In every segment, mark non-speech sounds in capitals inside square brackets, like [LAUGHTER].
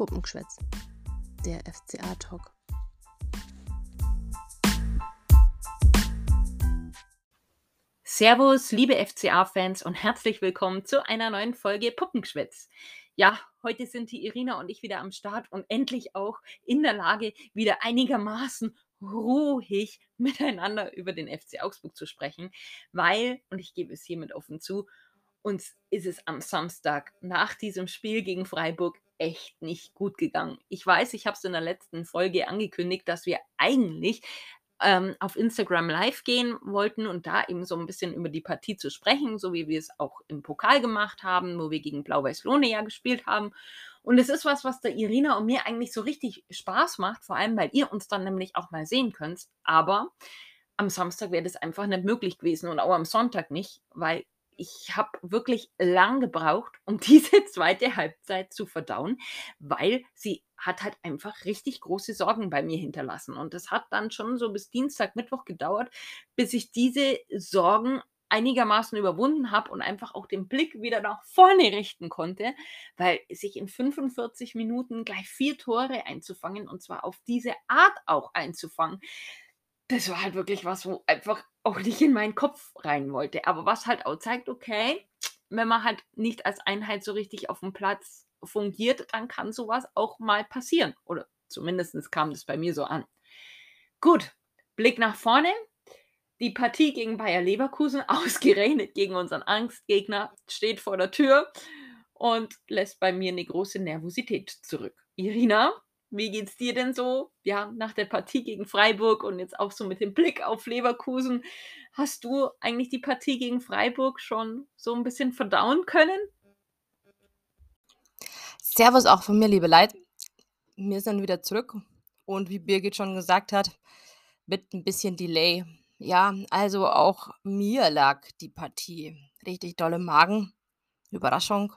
Puppengeschwätz, der FCA-Talk. Servus, liebe FCA-Fans und herzlich willkommen zu einer neuen Folge Puppengeschwätz. Ja, heute sind die Irina und ich wieder am Start und endlich auch in der Lage, wieder einigermaßen ruhig miteinander über den FC Augsburg zu sprechen, weil, und ich gebe es hiermit offen zu, uns ist es am Samstag nach diesem Spiel gegen Freiburg echt nicht gut gegangen. Ich weiß, ich habe es in der letzten Folge angekündigt, dass wir eigentlich ähm, auf Instagram live gehen wollten und da eben so ein bisschen über die Partie zu sprechen, so wie wir es auch im Pokal gemacht haben, wo wir gegen Blau-Weiß-Lohne ja gespielt haben. Und es ist was, was der Irina und mir eigentlich so richtig Spaß macht, vor allem, weil ihr uns dann nämlich auch mal sehen könnt. Aber am Samstag wäre das einfach nicht möglich gewesen und auch am Sonntag nicht, weil ich habe wirklich lang gebraucht, um [LAUGHS] diese zweite Halbzeit zu verdauen, weil sie hat halt einfach richtig große Sorgen bei mir hinterlassen. Und das hat dann schon so bis Dienstag, Mittwoch gedauert, bis ich diese Sorgen einigermaßen überwunden habe und einfach auch den Blick wieder nach vorne richten konnte, weil sich in 45 Minuten gleich vier Tore einzufangen und zwar auf diese Art auch einzufangen, das war halt wirklich was, wo einfach auch nicht in meinen Kopf rein wollte. Aber was halt auch zeigt, okay, wenn man halt nicht als Einheit so richtig auf dem Platz fungiert, dann kann sowas auch mal passieren. Oder zumindest kam das bei mir so an. Gut, Blick nach vorne. Die Partie gegen Bayer Leverkusen, [LAUGHS] ausgerechnet gegen unseren Angstgegner, steht vor der Tür und lässt bei mir eine große Nervosität zurück. Irina, wie geht's dir denn so? Ja, nach der Partie gegen Freiburg und jetzt auch so mit dem Blick auf Leverkusen. Hast du eigentlich die Partie gegen Freiburg schon so ein bisschen verdauen können? Servus auch von mir, liebe Leid. Wir sind wieder zurück und wie Birgit schon gesagt hat, mit ein bisschen Delay. Ja, also auch mir lag die Partie richtig dolle Magen. Überraschung.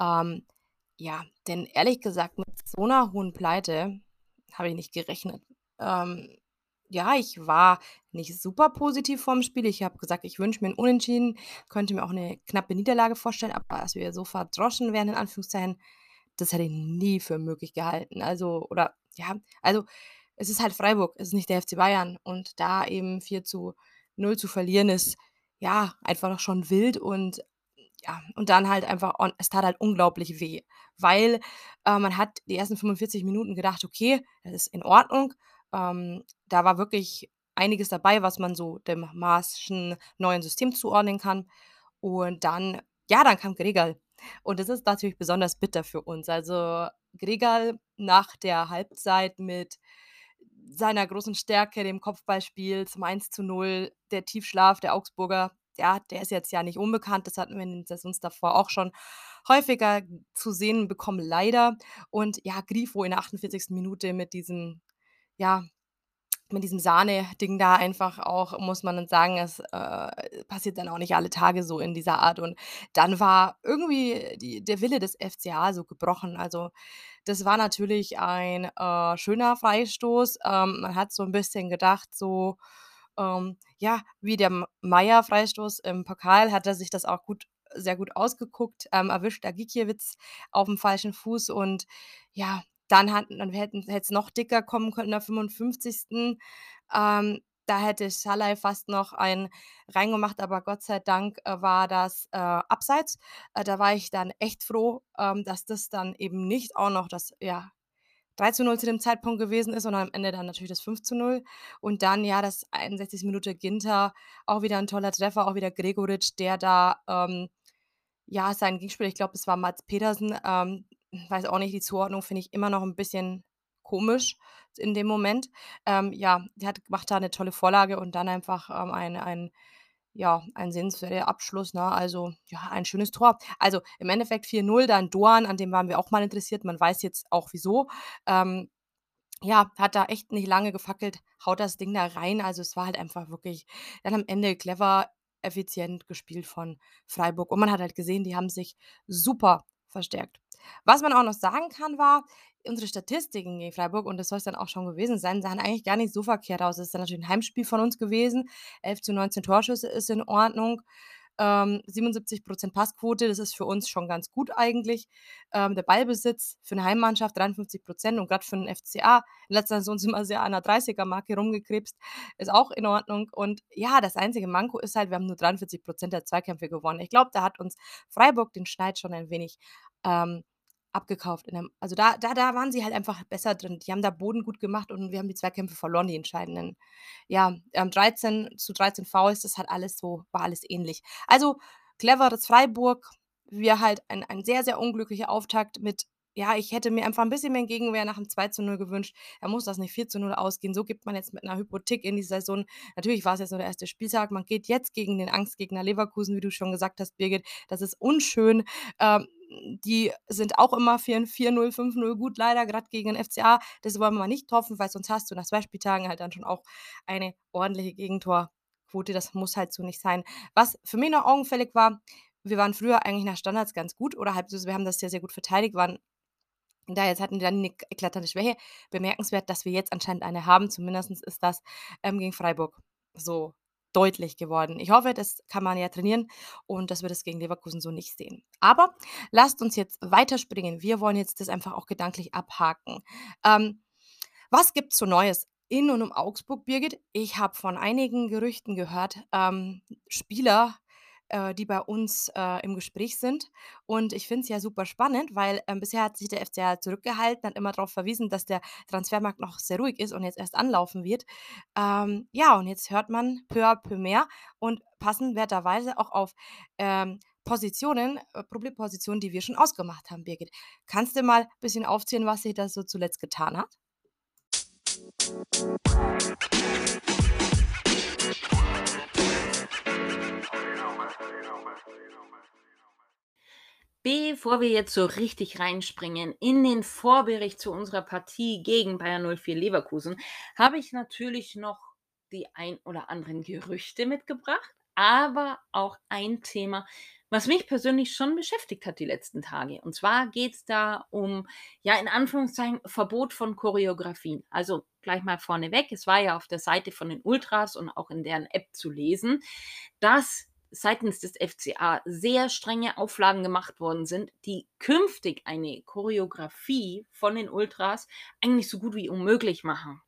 Ähm, ja, denn ehrlich gesagt, mit so einer hohen Pleite habe ich nicht gerechnet. Ähm, ja, ich war nicht super positiv vorm Spiel. Ich habe gesagt, ich wünsche mir 'n Unentschieden, könnte mir auch eine knappe Niederlage vorstellen, aber dass wir so verdroschen werden in Anführungszeichen, das hätte ich nie für möglich gehalten. Also oder ja, also, es ist halt Freiburg, es ist nicht der FC Bayern und da eben 4 zu 0 zu verlieren ist, ja, einfach schon wild und ja, und dann halt einfach on es tat halt unglaublich weh, weil, äh, man hat die ersten 45 Minuten gedacht: „Okay, das ist in Ordnung.“ Ähm, da war wirklich einiges dabei, was man so dem Maaßschen neuen System zuordnen kann. Und dann ja, dann kam Gregal. Und das ist natürlich besonders bitter für uns. Also, Gregal nach der Halbzeit mit seiner großen Stärke, dem Kopfballspiel zum 1:0, der Tiefschlaf der Augsburger, ja, der ist jetzt ja nicht unbekannt. Das hatten wir in den Saisons davor auch schon häufiger zu sehen bekommen, leider. Und ja, Grifo in der 48. Minute mit diesem, ja, mit diesem Sahne-Ding da einfach auch, muss man dann sagen, es äh, passiert dann auch nicht alle Tage so in dieser Art. Und dann war irgendwie die, der Wille des FCA so gebrochen. Also das war natürlich ein äh, schöner Freistoß. Ähm, man hat so ein bisschen gedacht, so ähm, ja, wie der Meier-Freistoß im Pokal hat er sich das auch gut sehr gut ausgeguckt, ähm, erwischt da Gikiewicz aufm falschen Fuß und ja, dann hat dann hätten hätte es noch dicker kommen können der 55. Ähm, da hätte Schalay fast noch einen reingemacht, aber Gott sei Dank, äh, war das, äh, abseits. Äh, da war ich dann echt froh, ähm, dass das dann eben nicht auch noch das, ja 3 zu 0 zu dem Zeitpunkt gewesen ist und am Ende dann natürlich das 5 zu 0. Und dann, ja, das 61. Minute Ginter, auch wieder ein toller Treffer, auch wieder Gregoritsch, der da, ähm, ja, seinen Gegenspieler, ich glaube, es war Mats Petersen, ähm, weiß auch nicht, die Zuordnung finde ich immer noch ein bisschen komisch in dem Moment. Ähm, ja, der hat macht da eine tolle Vorlage und dann einfach, ähm, ein ein ja, ein sehenswerter Abschluss, ne? Also, ja, ein schönes Tor. Also, im Endeffekt 4:0, dann Doan, an dem waren wir auch mal interessiert. Man weiß jetzt auch wieso. Ähm, ja, hat da echt nicht lange gefackelt, haut das Ding da rein. Also, es war halt einfach wirklich dann am Ende clever, effizient gespielt von Freiburg. Und man hat halt gesehen, die haben sich super verstärkt. Was man auch noch sagen kann, war, unsere Statistiken gegen Freiburg, und das soll es dann auch schon gewesen sein, sahen eigentlich gar nicht so verkehrt aus. Es ist dann natürlich ein Heimspiel von uns gewesen. 11 zu 19 Torschüsse ist in Ordnung. Ähm, 77% Passquote, das ist für uns schon ganz gut eigentlich. Ähm, der Ballbesitz für eine Heimmannschaft 53% und grad für 'n FCA in letzter Saison sind wir sehr an der 30er-Marke rumgekrebst, ist auch in Ordnung. Und ja, das einzige Manko ist halt, wir haben nur 43% der Zweikämpfe gewonnen. Ich glaube, da hat uns Freiburg den Schneid schon ein wenig, ähm, abgekauft dem also da da da waren sie halt einfach besser drin. Die haben da Boden gut gemacht und wir haben die Zweikämpfe verloren, die entscheidenden. Ja, ähm, 13:13 Fouls, das hat alles so war alles ähnlich. Also, cleveres Freiburg, wir halt ein ein sehr, sehr unglücklicher Auftakt mit ja, ich hätte mir einfach 'n bisschen mehr Gegenwehr nach dem 2:0 gewünscht. Da muss das nicht 4:0 ausgehen. So geht man jetzt mit 'ner Hypothek in die Saison. Natürlich war's jetzt nur der erste Spieltag. Man geht jetzt gegen den Angstgegner Leverkusen, wie du schon gesagt hast, Birgit. Das ist unschön. Ähm, die sind auch immer 4 4:0, 5:0 gut leider, grad gegen den FCA. Das wollen wir mal nicht hoffen, weil sonst hast du nach 2 Spieltagen halt dann schon auch eine ordentliche Gegentorquote. Das muss halt so nicht sein. Was für mich noch augenfällig war, wir waren früher eigentlich nach Standards ganz gut oder halt wir haben das sehr, sehr gut verteidigt, waren da jetzt hatten die dann 'ne eklatante Schwäche. Bemerkenswert, dass wir jetzt anscheinend eine haben. Zumindestens ist das, ähm, gegen Freiburg so deutlich geworden. Ich hoffe, das kann man ja trainieren und dass wir das gegen Leverkusen so nicht sehen. Aber lasst uns jetzt weiterspringen. Wir wollen jetzt das einfach auch gedanklich abhaken. Ähm, was gibt's so Neues in und um Augsburg, Birgit? Ich habe von einigen Gerüchten gehört, ähm, Spieler äh, die bei uns, äh, im Gespräch sind. Und ich finde es ja super spannend, weil, ähm, bisher hat sich der FCA zurückgehalten, hat immer darauf verwiesen, dass der Transfermarkt noch sehr ruhig ist und jetzt erst anlaufen wird. Ähm, ja, und jetzt hört man peu à peu mehr und passenwerterweise auch auf, ähm, Positionen, äh, Problempositionen, die wir schon ausgemacht haben, Birgit. Kannst du mal ein bisschen aufzählen, was sich da so zuletzt getan hat? Bevor wir jetzt so richtig reinspringen in den Vorbericht zu unserer Partie gegen Bayer 04 Leverkusen, habe ich natürlich noch die ein oder anderen Gerüchte mitgebracht, aber auch ein Thema, was mich persönlich schon beschäftigt hat die letzten Tage. Und zwar geht es da um, ja, in Anführungszeichen, Verbot von Choreografien. Also gleich mal vorneweg, es war ja auf der Seite von den Ultras und auch in deren App zu lesen, dass seitens des FCA sehr strenge Auflagen gemacht worden sind, die künftig eine Choreografie von den Ultras eigentlich so gut wie unmöglich machen.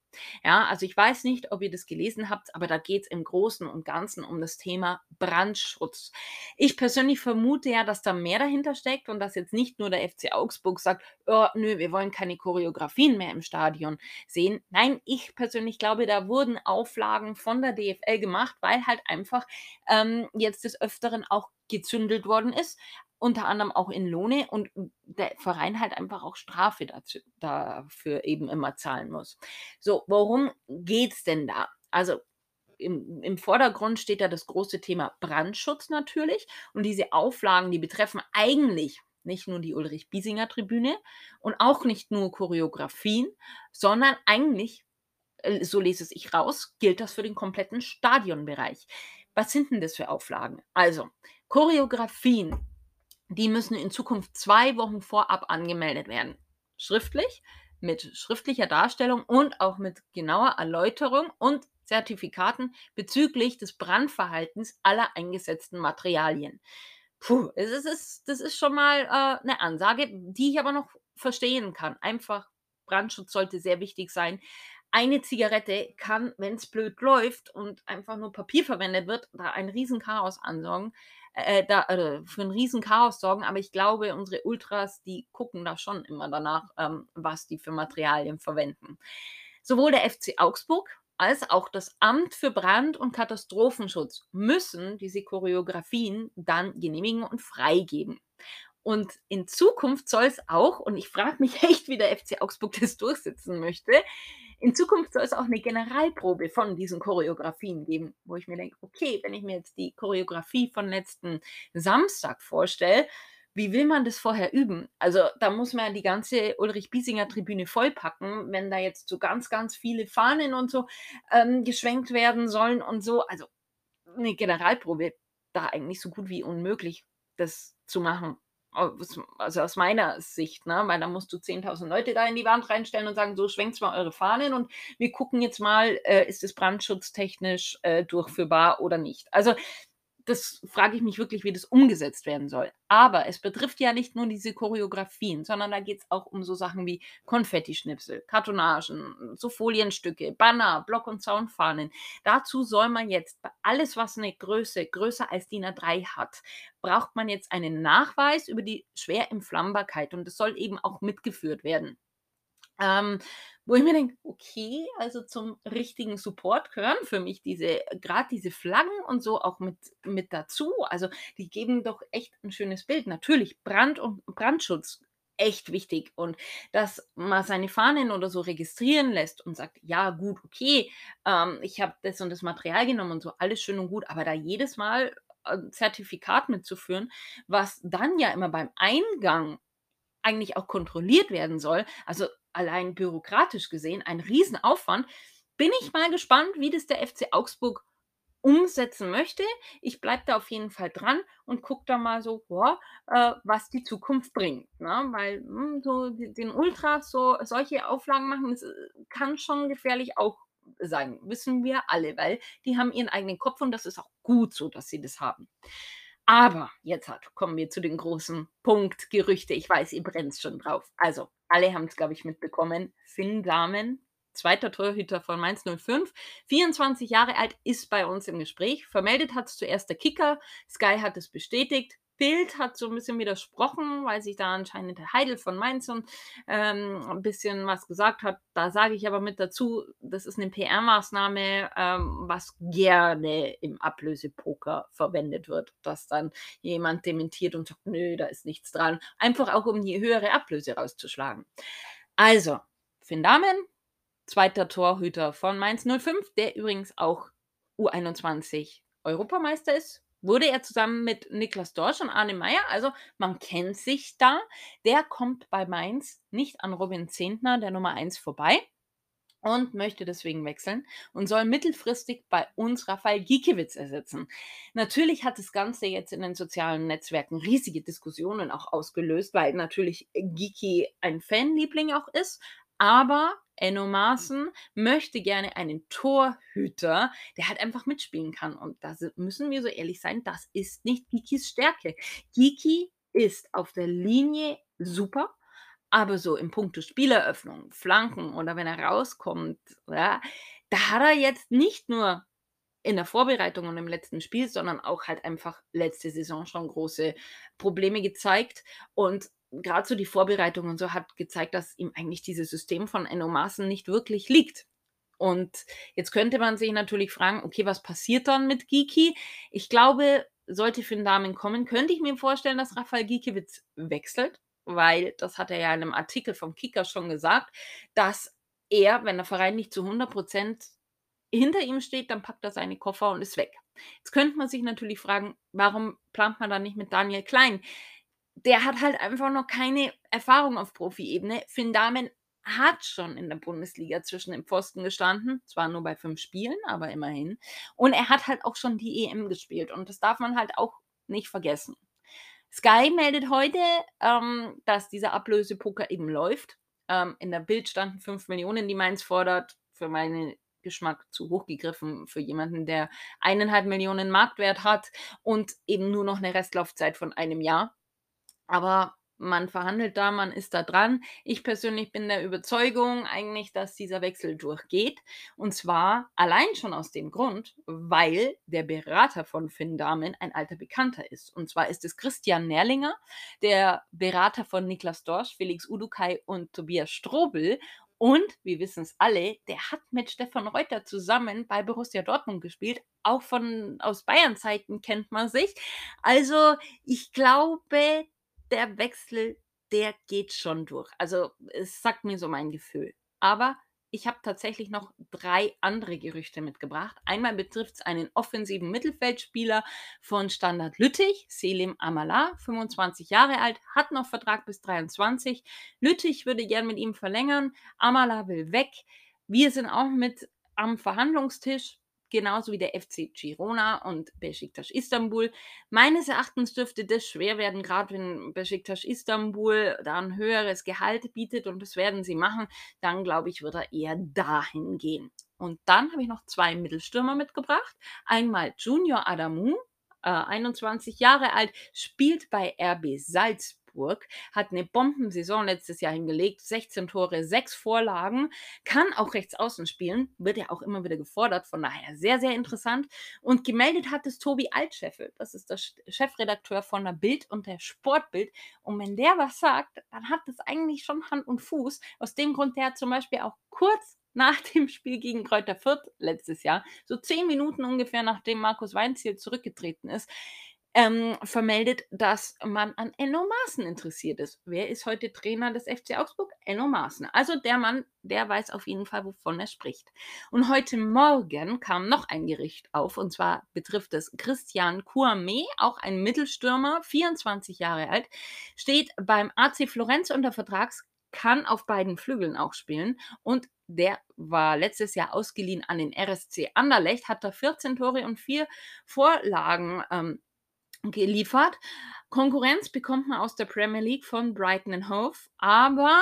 Ja, also ich weiß nicht, ob ihr das gelesen habt, aber da geht es im Großen und Ganzen um das Thema Brandschutz. Ich persönlich vermute ja, dass da mehr dahinter steckt und dass jetzt nicht nur der FC Augsburg sagt, oh, nö, wir wollen keine Choreografien mehr im Stadion sehen. Nein, ich persönlich glaube, da wurden Auflagen von der DFL gemacht, weil halt einfach ähm, jetzt des Öfteren auch gezündelt worden ist unter anderem auch in Lohne und der Verein halt einfach auch Strafe dazu dafür eben immer zahlen muss. So, worum geht's denn da? Also, im im Vordergrund steht da das große Thema Brandschutz natürlich und diese Auflagen, die betreffen eigentlich nicht nur die Ulrich-Biesinger-Tribüne und auch nicht nur Choreografien, sondern eigentlich, äh, so lese es ich raus, gilt das für den kompletten Stadionbereich. Was sind denn das für Auflagen? Also, Choreografien die müssen in Zukunft zwei Wochen vorab angemeldet werden. Schriftlich, mit schriftlicher Darstellung und auch mit genauer Erläuterung und Zertifikaten bezüglich des Brandverhaltens aller eingesetzten Materialien. Puh, es ist, das ist schon mal äh, eine Ansage, die ich aber noch verstehen kann. Einfach, Brandschutz sollte sehr wichtig sein. Eine Zigarette kann, wenn es blöd läuft und einfach nur Papier verwendet wird, da ein Riesenchaos ansorgen äh, da, äh, für ein riesen Chaos sorgen, aber ich glaube, unsere Ultras, die gucken da schon immer danach, ähm, was die für Materialien verwenden. Sowohl der FC Augsburg als auch das Amt für Brand- und Katastrophenschutz müssen diese Choreografien dann genehmigen und freigeben. Und in Zukunft soll es auch, und ich frage mich [LAUGHS] echt, wie der FC Augsburg das durchsetzen möchte, in Zukunft soll es auch eine Generalprobe von diesen Choreografien geben, wo ich mir denke, okay, wenn ich mir jetzt die Choreografie von letzten Samstag vorstelle, wie will man das vorher üben? Also da muss man die ganze Ulrich-Biesinger-Tribüne vollpacken, wenn da jetzt so ganz, ganz viele Fahnen und so ähm, geschwenkt werden sollen und so. Also eine Generalprobe da eigentlich so gut wie unmöglich, das zu machen also aus meiner Sicht, ne? weil da musst du 10.000 Leute da in die Wand reinstellen und sagen, so schwenkt mal eure Fahnen und wir gucken jetzt mal, äh, ist es brandschutztechnisch äh, durchführbar oder nicht. Also das frage ich mich wirklich, wie das umgesetzt werden soll. Aber es betrifft ja nicht nur diese Choreografien, sondern da geht es auch um so Sachen wie Konfettischnipsel, Kartonagen, so Folienstücke, Banner, Block- und Soundfahnen. Dazu soll man jetzt alles, was eine Größe größer als DIN A3 hat, braucht man jetzt einen Nachweis über die Schwerentflammbarkeit und das soll eben auch mitgeführt werden. Ähm, wo ich mir denke, okay, also zum richtigen Support gehören für mich diese, gerade diese Flaggen und so auch mit, mit dazu. Also die geben doch echt ein schönes Bild. Natürlich Brand und Brandschutz echt wichtig und dass man seine Fahnen oder so registrieren lässt und sagt, ja gut, okay, ähm, ich habe das und das Material genommen und so, alles schön und gut, aber da jedes Mal ein Zertifikat mitzuführen, was dann ja immer beim Eingang eigentlich auch kontrolliert werden soll, also allein bürokratisch gesehen ein Riesenaufwand, bin ich mal gespannt, wie das der FC Augsburg umsetzen möchte. Ich bleibe da auf jeden Fall dran und gucke da mal so, boah, äh, was die Zukunft bringt. Ne? Weil mh, hm, so den Ultras so solche Auflagen machen, das äh, kann schon gefährlich auch sein, wissen wir alle, weil die haben ihren eigenen Kopf und das ist auch gut so, dass sie das haben. Aber jetzt hat, kommen wir zu den großen Punkt Gerüchte. Ich weiß, ihr brennt schon drauf. Also, alle haben es, glaube ich, mitbekommen. Finn Dahmen, zweiter Torhüter von Mainz 05, 24 Jahre alt, ist bei uns im Gespräch. Vermeldet hat es zuerst der Kicker. Sky hat es bestätigt. Bild hat so ein bisschen widersprochen, weil sich da anscheinend der Heidel von Mainz und, ähm, ein bisschen was gesagt hat. Da sage ich aber mit dazu, das ist eine PR-Maßnahme, ähm, was gerne im Ablösepoker verwendet wird, dass dann jemand dementiert und sagt: „Nö, da ist nichts dran“, einfach auch um die höhere Ablöse rauszuschlagen. Also, Finn Dahmen, zweiter Torhüter von Mainz 05, der übrigens auch U21 Europameister ist wurde er zusammen mit Niklas Dorsch und Arne Meyer, also man kennt sich da. Der kommt bei Mainz nicht an Robin Zehntner, der Nummer 1, vorbei und möchte deswegen wechseln und soll mittelfristig bei uns Rafael Giekewitz ersetzen. Natürlich hat das Ganze jetzt in den sozialen Netzwerken riesige Diskussionen auch ausgelöst, weil natürlich Giki ein Fanliebling auch ist, aber Enno Maaßen möchte gerne einen Torhüter, der halt einfach mitspielen kann. Und da müssen wir so ehrlich sein, das ist nicht Gikis Stärke. Giki ist auf der Linie super, aber so im Punkt Spieleröffnung, Flanken oder wenn er rauskommt, ja, da hat er jetzt nicht nur in der Vorbereitung und im letzten Spiel, sondern auch halt einfach letzte Saison schon große Probleme gezeigt. Und gerade so die Vorbereitung und so hat gezeigt, dass ihm eigentlich dieses System von Enno Maaßen nicht wirklich liegt. Und jetzt könnte man sich natürlich fragen, okay, was passiert dann mit Giki? Ich glaube, sollte Finn Damen kommen, könnte ich mir vorstellen, dass Rafael Gikiewicz wechselt, weil das hat er ja in einem Artikel vom Kicker schon gesagt, dass er, wenn der Verein nicht zu 100 Prozent hinter ihm steht, dann packt er seine Koffer und ist weg. Jetzt könnte man sich natürlich fragen, warum plant man dann nicht mit Daniel Klein? Der hat halt einfach noch keine Erfahrung auf Profi-Ebene. Finn Dahmen hat schon in der Bundesliga zwischen den Pfosten gestanden, zwar nur bei fünf Spielen, aber immerhin. Und er hat halt auch schon die EM gespielt und das darf man halt auch nicht vergessen. Sky meldet heute, ähm, dass dieser Ablösepoker eben läuft. Ähm, in der Bild standen 5 Millionen, die Mainz fordert. Für meinen Geschmack zu hoch gegriffen für jemanden, der eineinhalb Millionen Marktwert hat und eben nur noch eine Restlaufzeit von einem Jahr. Aber man verhandelt da, man ist da dran. Ich persönlich bin der Überzeugung eigentlich, dass dieser Wechsel durchgeht. Und zwar allein schon aus dem Grund, weil der Berater von Finn Dahmen ein alter Bekannter ist. Und zwar ist es Christian Nerlinger, der Berater von Niklas Dorsch, Felix Udukai und Tobias Strobel. Und wir wissen es alle, der hat mit Stefan Reuter zusammen bei Borussia Dortmund gespielt. Auch von aus Bayern Zeiten kennt man sich. Also ich glaube, der Wechsel, der geht schon durch. Also, es sagt mir so mein Gefühl. Aber ich habe tatsächlich noch drei andere Gerüchte mitgebracht. Einmal betrifft es einen offensiven Mittelfeldspieler von Standard Lüttich, Selim Amala, 25 Jahre alt, hat noch Vertrag bis 23. Lüttich würde gern mit ihm verlängern, Amala will weg. Wir sind auch mit am Verhandlungstisch genauso wie der FC Girona und Besiktas Istanbul. Meines Erachtens dürfte das schwer werden, gerade wenn Besiktas Istanbul da ein höheres Gehalt bietet und das werden sie machen, dann glaube ich, wird er eher dahin gehen. Und dann habe ich noch zwei Mittelstürmer mitgebracht. Einmal Junior Adamu, äh, 21 Jahre alt, spielt bei RB Salzburg, hat eine Bombensaison letztes Jahr hingelegt, 16 Tore, 6 Vorlagen, kann auch rechts außen spielen, wird ja auch immer wieder gefordert, von daher sehr, sehr interessant. Und gemeldet hat es Tobi Altscheffel, das ist der Chefredakteur von der Bild und der Sportbild. Und wenn der was sagt, dann hat das eigentlich schon Hand und Fuß. Aus dem Grund, der zum Beispiel auch kurz nach [LAUGHS] dem Spiel gegen Kräuter Fürth letztes Jahr, so zehn Minuten ungefähr nachdem Markus Weinziel zurückgetreten ist, ähm, vermeldet, dass man an Enno Maaßen interessiert ist. Wer ist heute Trainer des FC Augsburg? Enno Maaßen. Also der Mann, der weiß auf jeden Fall, wovon er spricht. Und heute Morgen kam noch ein Gericht auf, und zwar betrifft es Christian Kouame, auch ein Mittelstürmer, 24 Jahre alt, steht beim AC Florenz unter Vertrags kann auf beiden Flügeln auch spielen und der war letztes Jahr ausgeliehen an den RSC Anderlecht, hat da 14 Tore und 4 Vorlagen ähm, geliefert. Konkurrenz bekommt man aus der Premier League von Brighton Hove, aber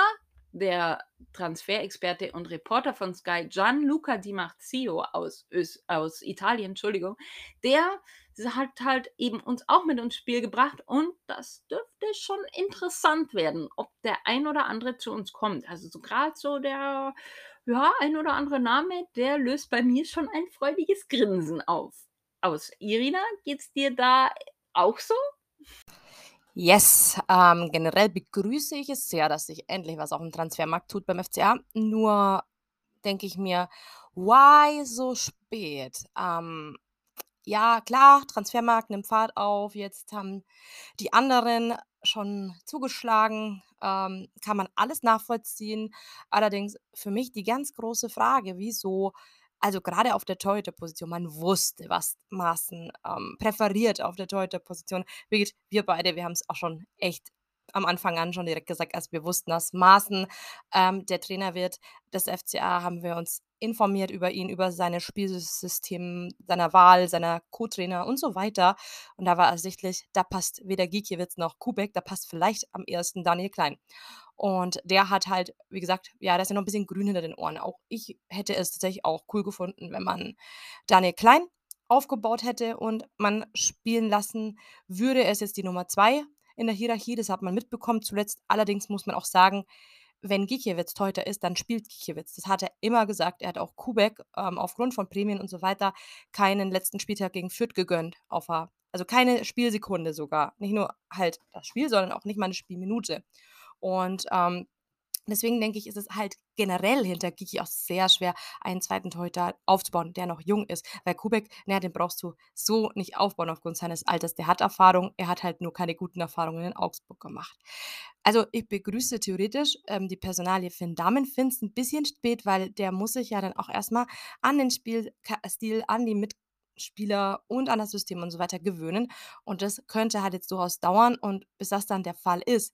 der Transferexperte und Reporter von Sky, Gianluca Di Marzio aus, aus Italien, Entschuldigung, der hat halt eben uns auch mit ins Spiel gebracht und das dürfte schon interessant werden, ob der ein oder andere zu uns kommt. Also so gerade so der, ja, ein oder andere Name, der löst bei mir schon ein freudiges Grinsen auf. Aus. Irina, geht's dir da auch so? Yes, ähm, generell begrüße ich es sehr, dass sich endlich was auf dem Transfermarkt tut beim FCA. Nur denke ich mir, why so spät? Ähm, ja, klar, Transfermarkt nimmt Fahrt auf. Jetzt haben die anderen schon zugeschlagen. Ähm, kann man alles nachvollziehen. Allerdings für mich die ganz große Frage, wieso also gerade auf der Torhüterposition, man wusste, was Maaßen, ähm, präferiert auf der Torhüterposition. Birgit, wir beide, wir haben es auch schon echt am Anfang an schon direkt gesagt, als wir wussten, dass Maaßen ähm, der Trainer wird des FCA, haben wir uns informiert über ihn, über seine Spielsystem, seiner Wahl, seiner Co-Trainer und so weiter. Und da war ersichtlich, da passt weder Gikiewicz noch Kubek, da passt vielleicht am ersten Daniel Klein. Und der hat halt, wie gesagt, ja, da ist ja noch ein bisschen grün hinter den Ohren. Auch ich hätte es tatsächlich auch cool gefunden, wenn man Daniel Klein aufgebaut hätte und man spielen lassen würde. Er ist jetzt die Nummer zwei in der Hierarchie, das hat man mitbekommen zuletzt. Allerdings muss man auch sagen, wenn Gikiewicz Torhüter ist, dann spielt Gikiewicz. Das hat er immer gesagt. Er hat auch Kubek ähm, aufgrund von Prämien und so weiter keinen letzten Spieltag gegen Fürth gegönnt. Auf also keine Spielsekunde sogar. Nicht nur halt das Spiel, sondern auch nicht mal eine Spielminute. Und ähm, Deswegen denke ich, ist es halt generell hinter Giki auch sehr schwer, einen zweiten Torhüter aufzubauen, der noch jung ist. Weil Kubek, naja, den brauchst du so nicht aufbauen aufgrund seines Alters. Der hat Erfahrung, er hat halt nur keine guten Erfahrungen in Augsburg gemacht. Also ich begrüße theoretisch ähm, die Personalie Finn Damen. Finde ein bisschen spät, weil der muss sich ja dann auch erstmal an den Spielstil, an die Mitspieler und an das System und so weiter gewöhnen. Und das könnte halt jetzt durchaus dauern. Und bis das dann der Fall ist,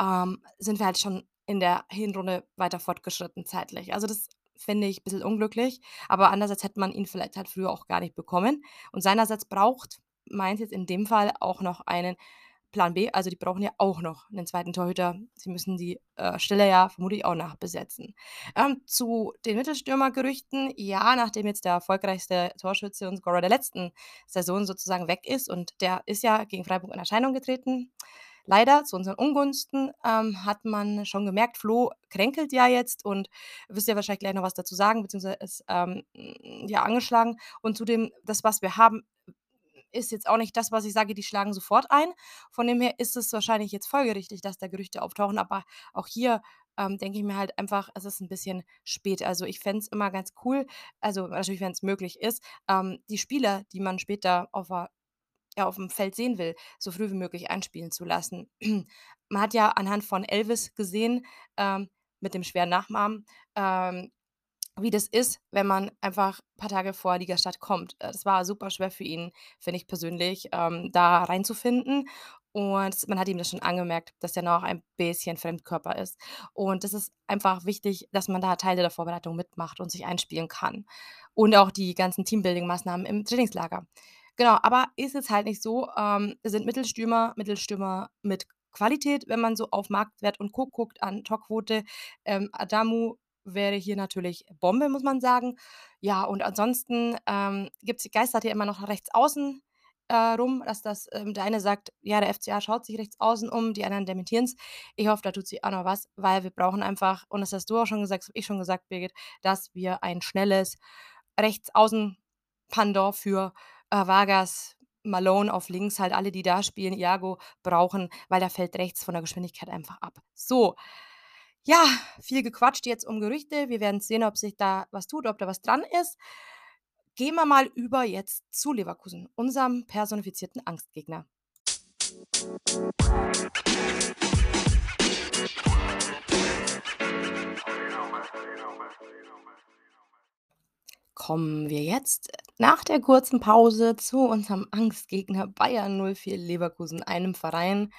ähm, sind wir halt schon in der Hinrunde weiter fortgeschritten zeitlich. Also, das finde ich ein bisschen unglücklich, aber andererseits hätte man ihn vielleicht halt früher auch gar nicht bekommen. Und seinerseits braucht Mainz jetzt in dem Fall auch noch einen Plan B. Also, die brauchen ja auch noch einen zweiten Torhüter. Sie müssen die, äh, Stelle ja vermutlich auch nachbesetzen. Ähm, zu den Mittelstürmergerüchten, ja, nachdem jetzt der erfolgreichste Torschütze und Scorer der letzten Saison sozusagen weg ist und der ist ja gegen Freiburg in Erscheinung getreten Leider zu unseren Ungunsten ähm, hat man schon gemerkt, Flo kränkelt ja jetzt und wisst ihr wahrscheinlich gleich noch was dazu sagen, beziehungsweise ist ähm, ja angeschlagen. Und zudem, das, was wir haben, ist jetzt auch nicht das, was ich sage, die schlagen sofort ein. Von dem her ist es wahrscheinlich jetzt folgerichtig, dass da Gerüchte auftauchen. Aber auch hier ähm, denke ich mir halt einfach, es ist ein bisschen spät. Also ich fände es immer ganz cool, also natürlich, wenn es möglich ist, ähm, die Spieler, die man später auf der ja, auf dem Feld sehen will, so früh wie möglich einspielen zu lassen. [CLEARS THROAT] Man hat ja anhand von Elvis gesehen, ähm, mit dem schweren Nachnamen, ähm, wie das ist, wenn man einfach ein paar Tage vor Ligastadt kommt. Äh, das war super schwer für ihn, finde ich persönlich, ähm, da reinzufinden. Und man hat ihm das schon angemerkt, dass er noch ein bisschen Fremdkörper ist. Und das ist einfach wichtig, dass man da Teile der Vorbereitung mitmacht und sich einspielen kann. Und auch die ganzen Teambuilding-Maßnahmen im Trainingslager. Genau, aber ist jetzt halt nicht so, ähm, sind Mittelstürmer Mittelstürmer mit Qualität, wenn man so auf Marktwert und Co. guckt, an Torquote. Ähm, Adamu wäre hier natürlich Bombe, muss man sagen. Ja, und ansonsten ähm, gibt's geistert ja immer noch rechts außen äh, rum, dass das ähm, der eine sagt: „Ja, der FCA schaut sich rechts außen um“, die anderen dementieren's. Ich hoffe, da tut sich auch noch was, weil wir brauchen einfach und das hast du auch schon gesagt, habe ich schon gesagt, Birgit, dass wir ein schnelles Rechtsaußen-Pendant für, äh, Vargas, Malone auf links, halt alle, die da spielen, Iago brauchen, weil der fällt rechts von der Geschwindigkeit einfach ab. So, ja, viel gequatscht jetzt um Gerüchte. Wir werden sehen, ob sich da was tut, ob da was dran ist. Gehen wir mal über jetzt zu Leverkusen, unserem personifizierten Angstgegner. Kommen wir jetzt nach der kurzen Pause zu unserem Angstgegner Bayern 04 Leverkusen, einem Verein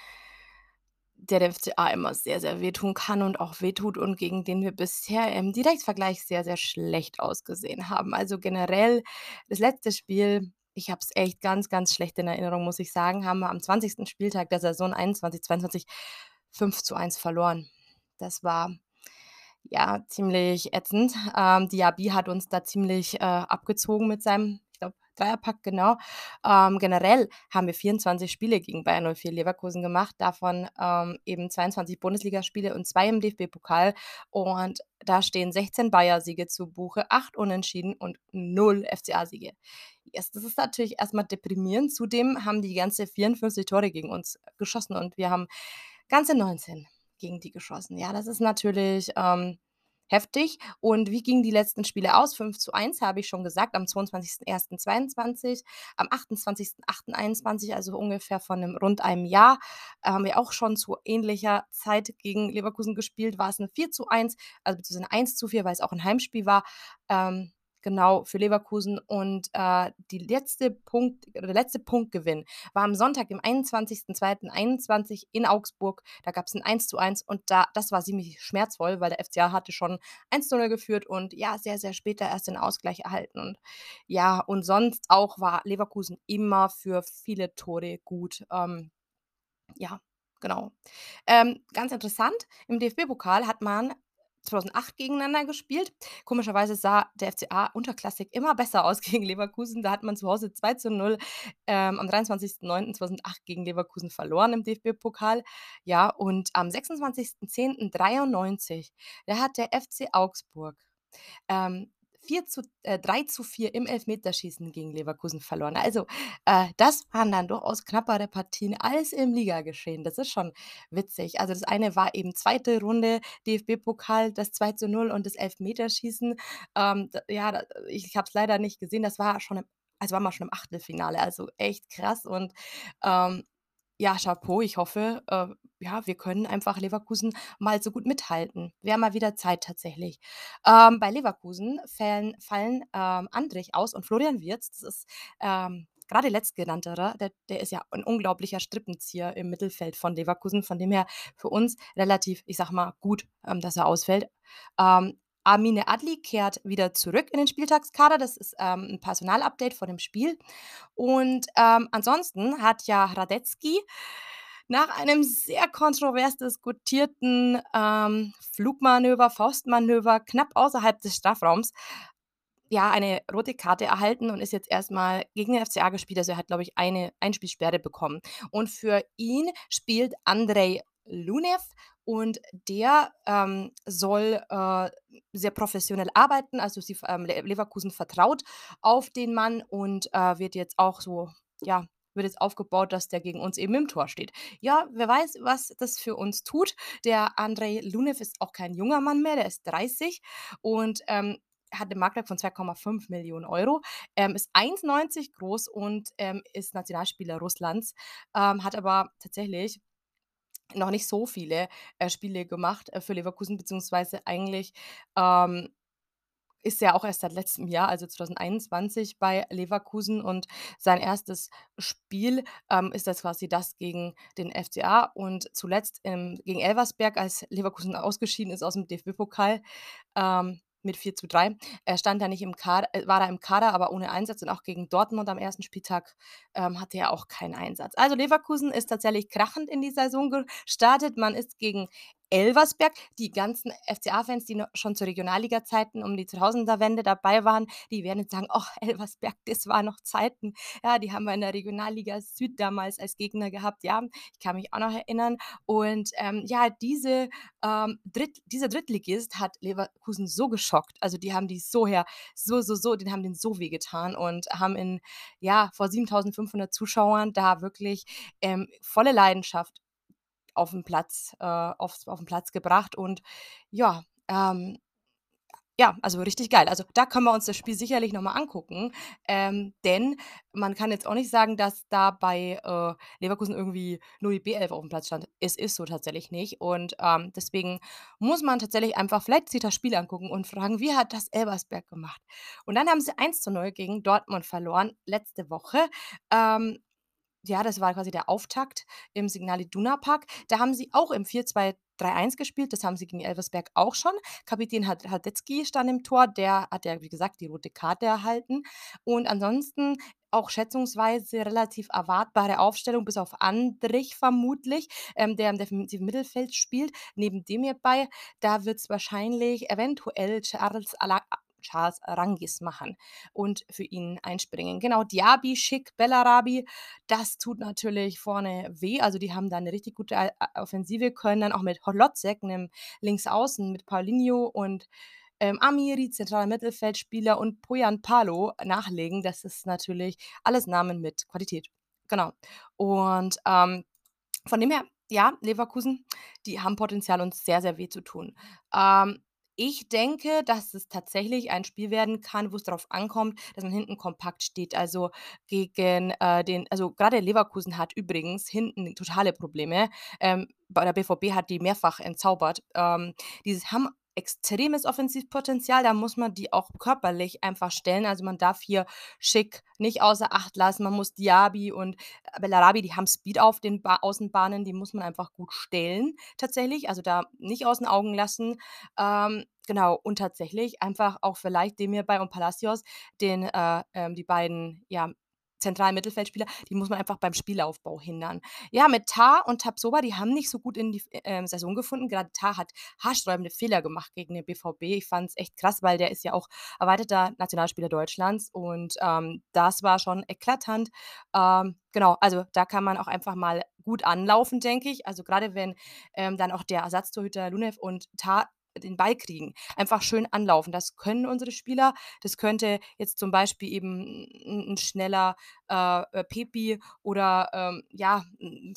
der der FCA immer sehr, sehr wehtun kann und auch wehtut und gegen den wir bisher im Direktvergleich sehr, sehr schlecht ausgesehen haben. Also generell das letzte Spiel, ich habe es echt ganz, ganz schlecht in Erinnerung, muss ich sagen, haben wir am 20. Spieltag der Saison 21/22 5:1 verloren. Das war, ja, ziemlich ätzend. Ähm, Diaby hat uns da ziemlich, äh, abgezogen mit seinem, ich glaube, Dreierpack, genau. Ähm, generell haben wir 24 Spiele gegen Bayern 04 Leverkusen gemacht, davon, ähm, eben 22 Bundesligaspiele und 2 im DFB-Pokal. Und da stehen 16 Bayer-Siege zu Buche, 8 Unentschieden und 0 FCA-Siege. Yes, das ist natürlich erst mal deprimierend. Zudem haben die ganze 54 Tore gegen uns geschossen und wir haben ganze 19 gegen die geschossen. Ja, das ist natürlich, ähm, heftig. Und wie gingen die letzten Spiele aus? 5:1 habe ich schon gesagt, am 22.01.22, am 28.08.21, also ungefähr von 'nem rund einem Jahr, äh, haben wir auch schon zu ähnlicher Zeit gegen Leverkusen gespielt, war es 'n 4:1, also beziehungsweise 'n 1:4, weil es auch 'n Heimspiel war, ähm, genau, für Leverkusen. Und, äh, die letzte Punkt der letzte Punktgewinn war am Sonntag, dem 21.02.21 in Augsburg. Da gab's 'n 1:1 und da das war ziemlich schmerzvoll, weil der FCA hatte schon 1:0 geführt und ja, sehr, sehr später erst den Ausgleich erhalten. Und ja, und sonst auch war Leverkusen immer für viele Tore gut. Ähm, ja, genau. Ähm, ganz interessant, im DFB-Pokal hat man 2008 gegeneinander gespielt. Komischerweise sah der FCA unterklassig immer besser aus [LAUGHS] gegen Leverkusen. Da hat man zu Hause 2:0, ähm, am 23.09.2008 gegen Leverkusen verloren im DFB-Pokal. Ja, und am 26.10.93, da hat der FC Augsburg, ähm, 4 zu äh, 3:4 im Elfmeterschießen gegen Leverkusen verloren. Also, äh, das waren dann durchaus knappere Partien als im Ligageschehen. Das ist schon witzig. Also, das eine war eben 2. Runde DFB-Pokal, das 2:0 und das Elfmeterschießen. Ähm, ja, ich habe es leider nicht gesehen. Das war schon im also, waren wir schon im Achtelfinale, also echt krass und, ähm, ja, Chapeau. Ich hoffe, äh, ja, wir können einfach Leverkusen mal so gut mithalten. Wäre mal wieder Zeit tatsächlich. Ähm, bei Leverkusen fällen fallen, ähm, Andrich aus und Florian Wirtz. Das ist, ähm, grade Letztgenannterer, der der ist ja 'n unglaublicher Strippenzieher im Mittelfeld von Leverkusen, von dem her für uns relativ, ich sage mal, gut, ähm, dass er ausfällt. Ähm, Amine Adli kehrt wieder zurück in den Spieltagskader. Das ist, ähm, 'n Personalupdate vor dem Spiel. Und, ähm, ansonsten hat ja Radetzky nach einem sehr kontrovers diskutierten, ähm, Flugmanöver, Faustmanöver knapp außerhalb des Strafraums, ja, eine rote Karte erhalten und ist jetzt erst mal gegen den FCA gespielt. Also, er hat, glaube ich, eine Einspielsperre bekommen. Und für ihn spielt Andrej Lunev und der, ähm, soll, äh, sehr professionell arbeiten. Also, sie ähm, Le Leverkusen vertraut auf den Mann und, äh, wird jetzt auch so ja, wird jetzt aufgebaut, dass der gegen uns eben im Tor steht. Ja, wer weiß, was das für uns tut. Der Andrej Lunev ist auch kein junger Mann mehr, der ist 30 und, ähm, hat 'ne Marktwert von 2,5.000.000 €, ähm, ist 1,90 groß und, ähm, ist Nationalspieler Russlands, ähm, hat aber tatsächlich noch nicht so viele, äh, Spiele gemacht, äh, für Leverkusen, beziehungsweise eigentlich, ähm, ist er auch erst seit letztem Jahr, also 2021 bei Leverkusen und sein 1. Spiel, ähm, ist das quasi das gegen den FCA und zuletzt, ähm, gegen Elversberg, als Leverkusen ausgeschieden ist aus'm DFB-Pokal, ähm, mit 4:3. Er stand da nicht im Kad äh, war da im Kader, aber ohne Einsatz und auch gegen Dortmund am 1. Spieltag, ähm, hatte er auch keinen Einsatz. Also, Leverkusen ist tatsächlich krachend in die Saison gestartet. Man ist gegen Elversberg. Die ganzen FCA-Fans, die schon zu Regionalliga-Zeiten um die 2000er-Wende dabei waren, die werden jetzt sagen: „Oh, Elversberg, das war noch Zeiten.“ Ja, die haben wir in der Regionalliga Süd damals als Gegner gehabt. Ja, ich kann mich auch noch erinnern. Und, ähm, ja, diese, ähm, Dritt dieser Drittligist hat Leverkusen so geschockt. Also, die haben die so her so, so, so den haben den so wehgetan und haben in ja, vor 7.500 Zuschauern da wirklich, ähm, volle Leidenschaft auf den Platz äh, aufs auf 'n Platz gebracht und ja, ähm ja, also richtig geil. Also, da können wir uns das Spiel sicherlich noch mal angucken, ähm, denn man kann jetzt auch nicht sagen, dass da bei, äh, Leverkusen irgendwie nur die B11 aufm Platz stand. Es ist so tatsächlich nicht und, ähm, deswegen muss man tatsächlich einfach vielleicht sich das Spiel angucken und fragen: „Wie hat das Elversberg gemacht?“ Und dann haben sie 1:0 gegen Dortmund verloren letzte Woche. Ähm, ja, das war quasi der Auftakt im Signal Iduna Park. Da haben sie auch im 4-2-3-1 gespielt. Das haben sie gegen Elversberg auch schon. Kapitän Had Hradecky stand im Tor. Der hat ja, wie gesagt, die rote Karte erhalten. Und ansonsten auch schätzungsweise relativ erwartbare Aufstellung, bis auf Andrich vermutlich, ähm, der im defensiven Mittelfeld spielt. Neben dem hierbei, da wird's wahrscheinlich eventuell Charles Ala Charles Arangis machen und für ihn einspringen. Genau, Diaby, Schick, Bellarabi, das tut natürlich vorne weh. Also, die haben da 'ne richtig gute A Offensive, können dann auch mit Holozek, 'nem Linksaußen, mit Paulinho und, ähm, Amiri, zentraler Mittelfeldspieler und Poyan Palo nachlegen. Das ist natürlich alles Namen mit Qualität. Genau. Und, ähm, von dem her, ja, Leverkusen, die haben Potenzial, uns sehr, sehr weh zu tun. Ähm, ich denke, dass es tatsächlich ein Spiel werden kann, wo's drauf ankommt, dass man hinten kompakt steht. Also, gegen, äh, den also, grade Leverkusen hat übrigens hinten totale Probleme. Ähm, bei der BVB hat die mehrfach entzaubert. Ähm, die haben extremes Offensivpotenzial, da muss man die auch körperlich einfach stellen. Also, man darf hier Schick nicht außer Acht lassen. Man muss Diaby und Bellarabi, die haben Speed auf den Ba Außenbahnen, die muss man einfach gut stellen tatsächlich. Also, da nicht aus 'n Augen lassen. Ähm, genau, und tatsächlich einfach auch vielleicht Demirbay und Palacios, den äh, ähm, die beiden, ja, zentralen Mittelfeldspieler, die muss man einfach beim Spielaufbau hindern. Ja, mit Tah und Tapsoba, die haben nicht so gut in die F ähm, Saison gefunden. Gerade Tah hat haarsträubende Fehler gemacht gegen den BVB. Ich fand's echt krass, weil der ist ja auch erweiterter Nationalspieler Deutschlands und, ähm, das war schon eklatant. Ähm, genau, also, da kann man auch einfach mal gut anlaufen, denke ich. Also, grade wenn, ähm, dann auch der Ersatztorhüter Lunev und Tah den Ball kriegen. Einfach schön anlaufen. Das können unsere Spieler. Das könnte jetzt zum Beispiel eben 'n 'n schneller, äh, äh, Pepi oder, ähm, ja,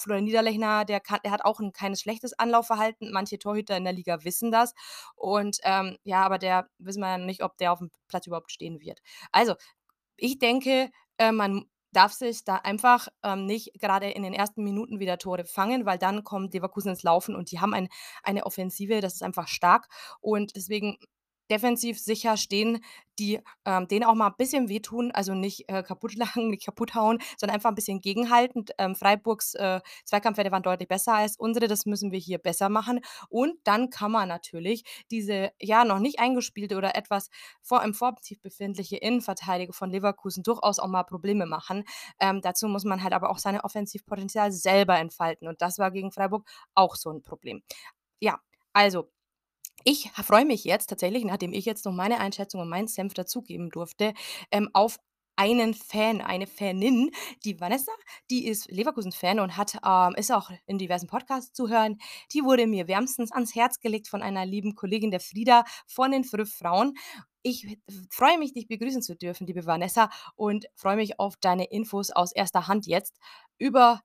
Florian Niederlechner, der kann der hat auch 'n kein schlechtes Anlaufverhalten. Manche Torhüter in der Liga wissen das. Und, ähm, ja, aber der wissen wir ja nicht, ob der aufm Platz überhaupt stehen wird. Also, ich denke, äh, man darf sich da einfach, ähm, nicht grade in den ersten Minuten wieder Tore fangen, weil dann kommt Leverkusen ins Laufen und die haben ein eine Offensive, das ist einfach stark. Und deswegen defensiv sicher stehen, die, ähm, denen auch mal bisschen wehtun, also nicht, äh, kaputtlachen, [LAUGHS] nicht kaputthauen, sondern einfach 'n bisschen gegenhalten. Ähm, Freiburgs, äh, Zweikampfwerte waren deutlich besser als unsere. Das müssen wir hier besser machen. Und dann kann man natürlich diese, ja, noch nicht eingespielte oder etwas vor im Formtief befindliche Innenverteidigung von Leverkusen durchaus auch mal Probleme machen. Ähm, dazu muss man halt aber auch seine Offensivpotenzial selber entfalten und das war gegen Freiburg auch so 'n Problem. Ja, also ich freue mich jetzt tatsächlich, nachdem ich jetzt noch meine Einschätzung und meinen Senf dazugeben durfte, ähm, auf einen Fan, eine Fanin, die Vanessa, die ist Leverkusen-Fan und hat ähm, ist auch in diversen Podcasts zu hören. Die wurde mir wärmstens ans Herz gelegt von einer lieben Kollegin, der Frieda von den Früff Frauen. Ich freue mich, dich begrüßen zu dürfen, liebe Vanessa, und freue mich auf deine Infos aus erster Hand jetzt über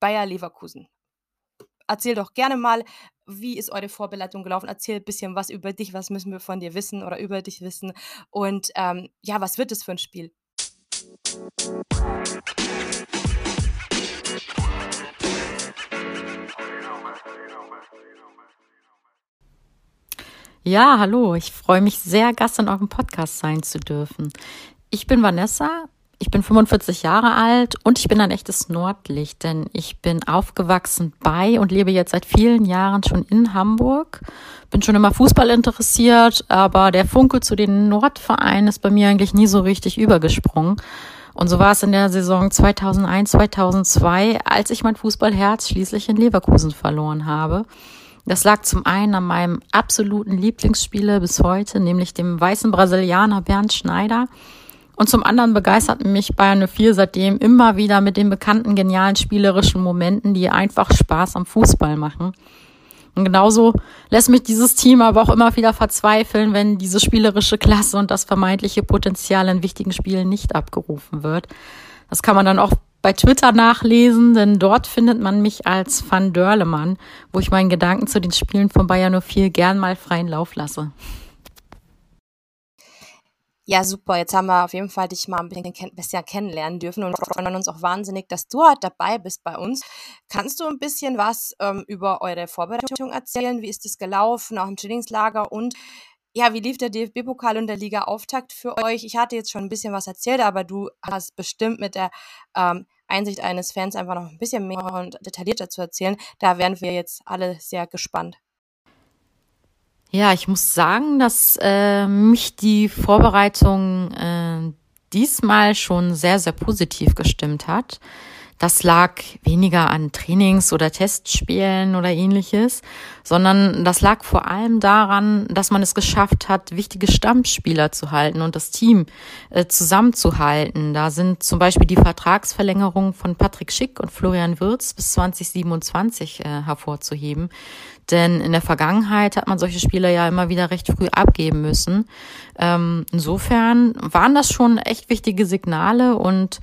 Bayer Leverkusen. Erzähl doch gerne mal, wie ist eure Vorbereitung gelaufen? Erzähl bisschen was über dich. Was müssen wir von dir wissen oder über dich wissen? Und, ähm, ja, was wird das für 'n Spiel? Ja, hallo. Ich freue mich sehr, Gast in eurem Podcast sein zu dürfen. Ich bin Vanessa. Ich bin 45 Jahre alt und ich bin ein echtes Nordlicht, denn ich bin aufgewachsen bei und lebe jetzt seit vielen Jahren schon in Hamburg. Bin schon immer Fußball interessiert, aber der Funke zu den Nordvereinen ist bei mir eigentlich nie so richtig übergesprungen. Und so war es in der Saison 2001, 2002, als ich mein Fußballherz schließlich in Leverkusen verloren habe. Das lag zum einen an meinem absoluten Lieblingsspieler bis heute, nämlich dem weißen Brasilianer Bernd Schneider. Und zum anderen begeistert mich Bayern 04 seitdem immer wieder mit den bekannten genialen spielerischen Momenten, die einfach Spaß am Fußball machen. Und genauso lässt mich dieses Team aber auch immer wieder verzweifeln, wenn diese spielerische Klasse und das vermeintliche Potenzial in wichtigen Spielen nicht abgerufen wird. Das kann man dann auch bei Twitter nachlesen, denn dort findet man mich als Van Dörlemann, wo ich meinen Gedanken zu den Spielen von Bayern 04 gern mal freien Lauf lasse. Ja, super. Jetzt haben wir auf jeden Fall dich mal ein bisschen, kenn bisschen kennenlernen dürfen und freuen uns auch wahnsinnig, dass du heute dabei bist bei uns. Kannst du ein bisschen was ähm, über eure Vorbereitung erzählen? Wie ist es gelaufen, auch im Trainingslager? Und ja, wie lief der DFB-Pokal und der Liga-Auftakt für euch? Ich hatte jetzt schon ein bisschen was erzählt, aber du hast bestimmt mit der ähm, Einsicht eines Fans einfach noch ein bisschen mehr und detaillierter zu erzählen. Da wären wir jetzt alle sehr gespannt. Ja, ich muss sagen, dass äh, mich die Vorbereitung äh, diesmal schon sehr, sehr positiv gestimmt hat. Das lag weniger an Trainings- oder Testspielen oder ähnliches, sondern das lag vor allem daran, dass man es geschafft hat, wichtige Stammspieler zu halten und das Team äh, zusammenzuhalten. Da sind zum Beispiel die Vertragsverlängerungen von Patrick Schick und Florian Wirz bis 2027 äh, hervorzuheben. Denn in der Vergangenheit hat man solche Spieler ja immer wieder recht früh abgeben müssen. Ähm, insofern waren das schon echt wichtige Signale und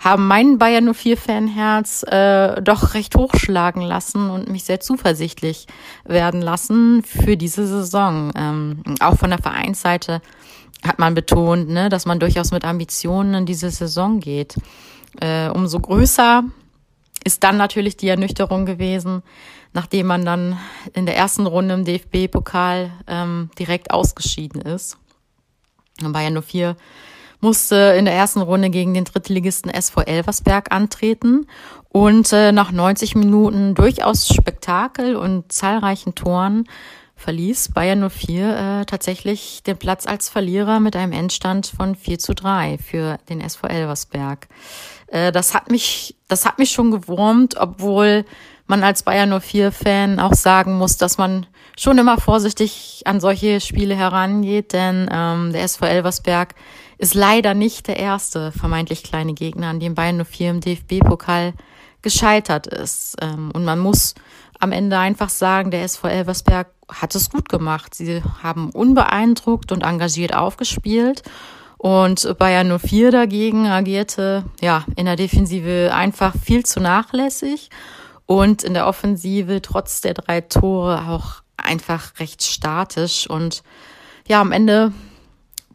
haben meinen Bayern 04 Fanherz äh, doch recht hochschlagen lassen und mich sehr zuversichtlich werden lassen für diese Saison. Ähm, auch von der Vereinsseite hat man betont, ne, dass man durchaus mit Ambitionen in diese Saison geht. Äh, umso größer ist dann natürlich die Ernüchterung gewesen, nachdem man dann in der ersten Runde im DFB-Pokal ähm, direkt ausgeschieden ist. Bayern 04 musste in der ersten Runde gegen den Drittligisten SV Elversberg antreten und äh, nach 90 Minuten durchaus Spektakel und zahlreichen Toren verließ Bayern 04 äh, tatsächlich den Platz als Verlierer mit einem Endstand von 4 zu 3 für den SV Elversberg. Äh, das hat mich, das hat mich schon gewurmt, obwohl man als Bayern 04-Fan auch sagen muss, dass man schon immer vorsichtig an solche Spiele herangeht, denn ähm, der SV Elversberg ist leider nicht der erste vermeintlich kleine Gegner, an dem Bayern 04 im DFB-Pokal gescheitert ist. Ähm, und man muss am Ende einfach sagen, der SV Elversberg hat es gut gemacht. Sie haben unbeeindruckt und engagiert aufgespielt. Und Bayern 04 dagegen agierte ja in der Defensive einfach viel zu nachlässig und in der Offensive trotz der drei Tore auch einfach recht statisch. Und ja, am Ende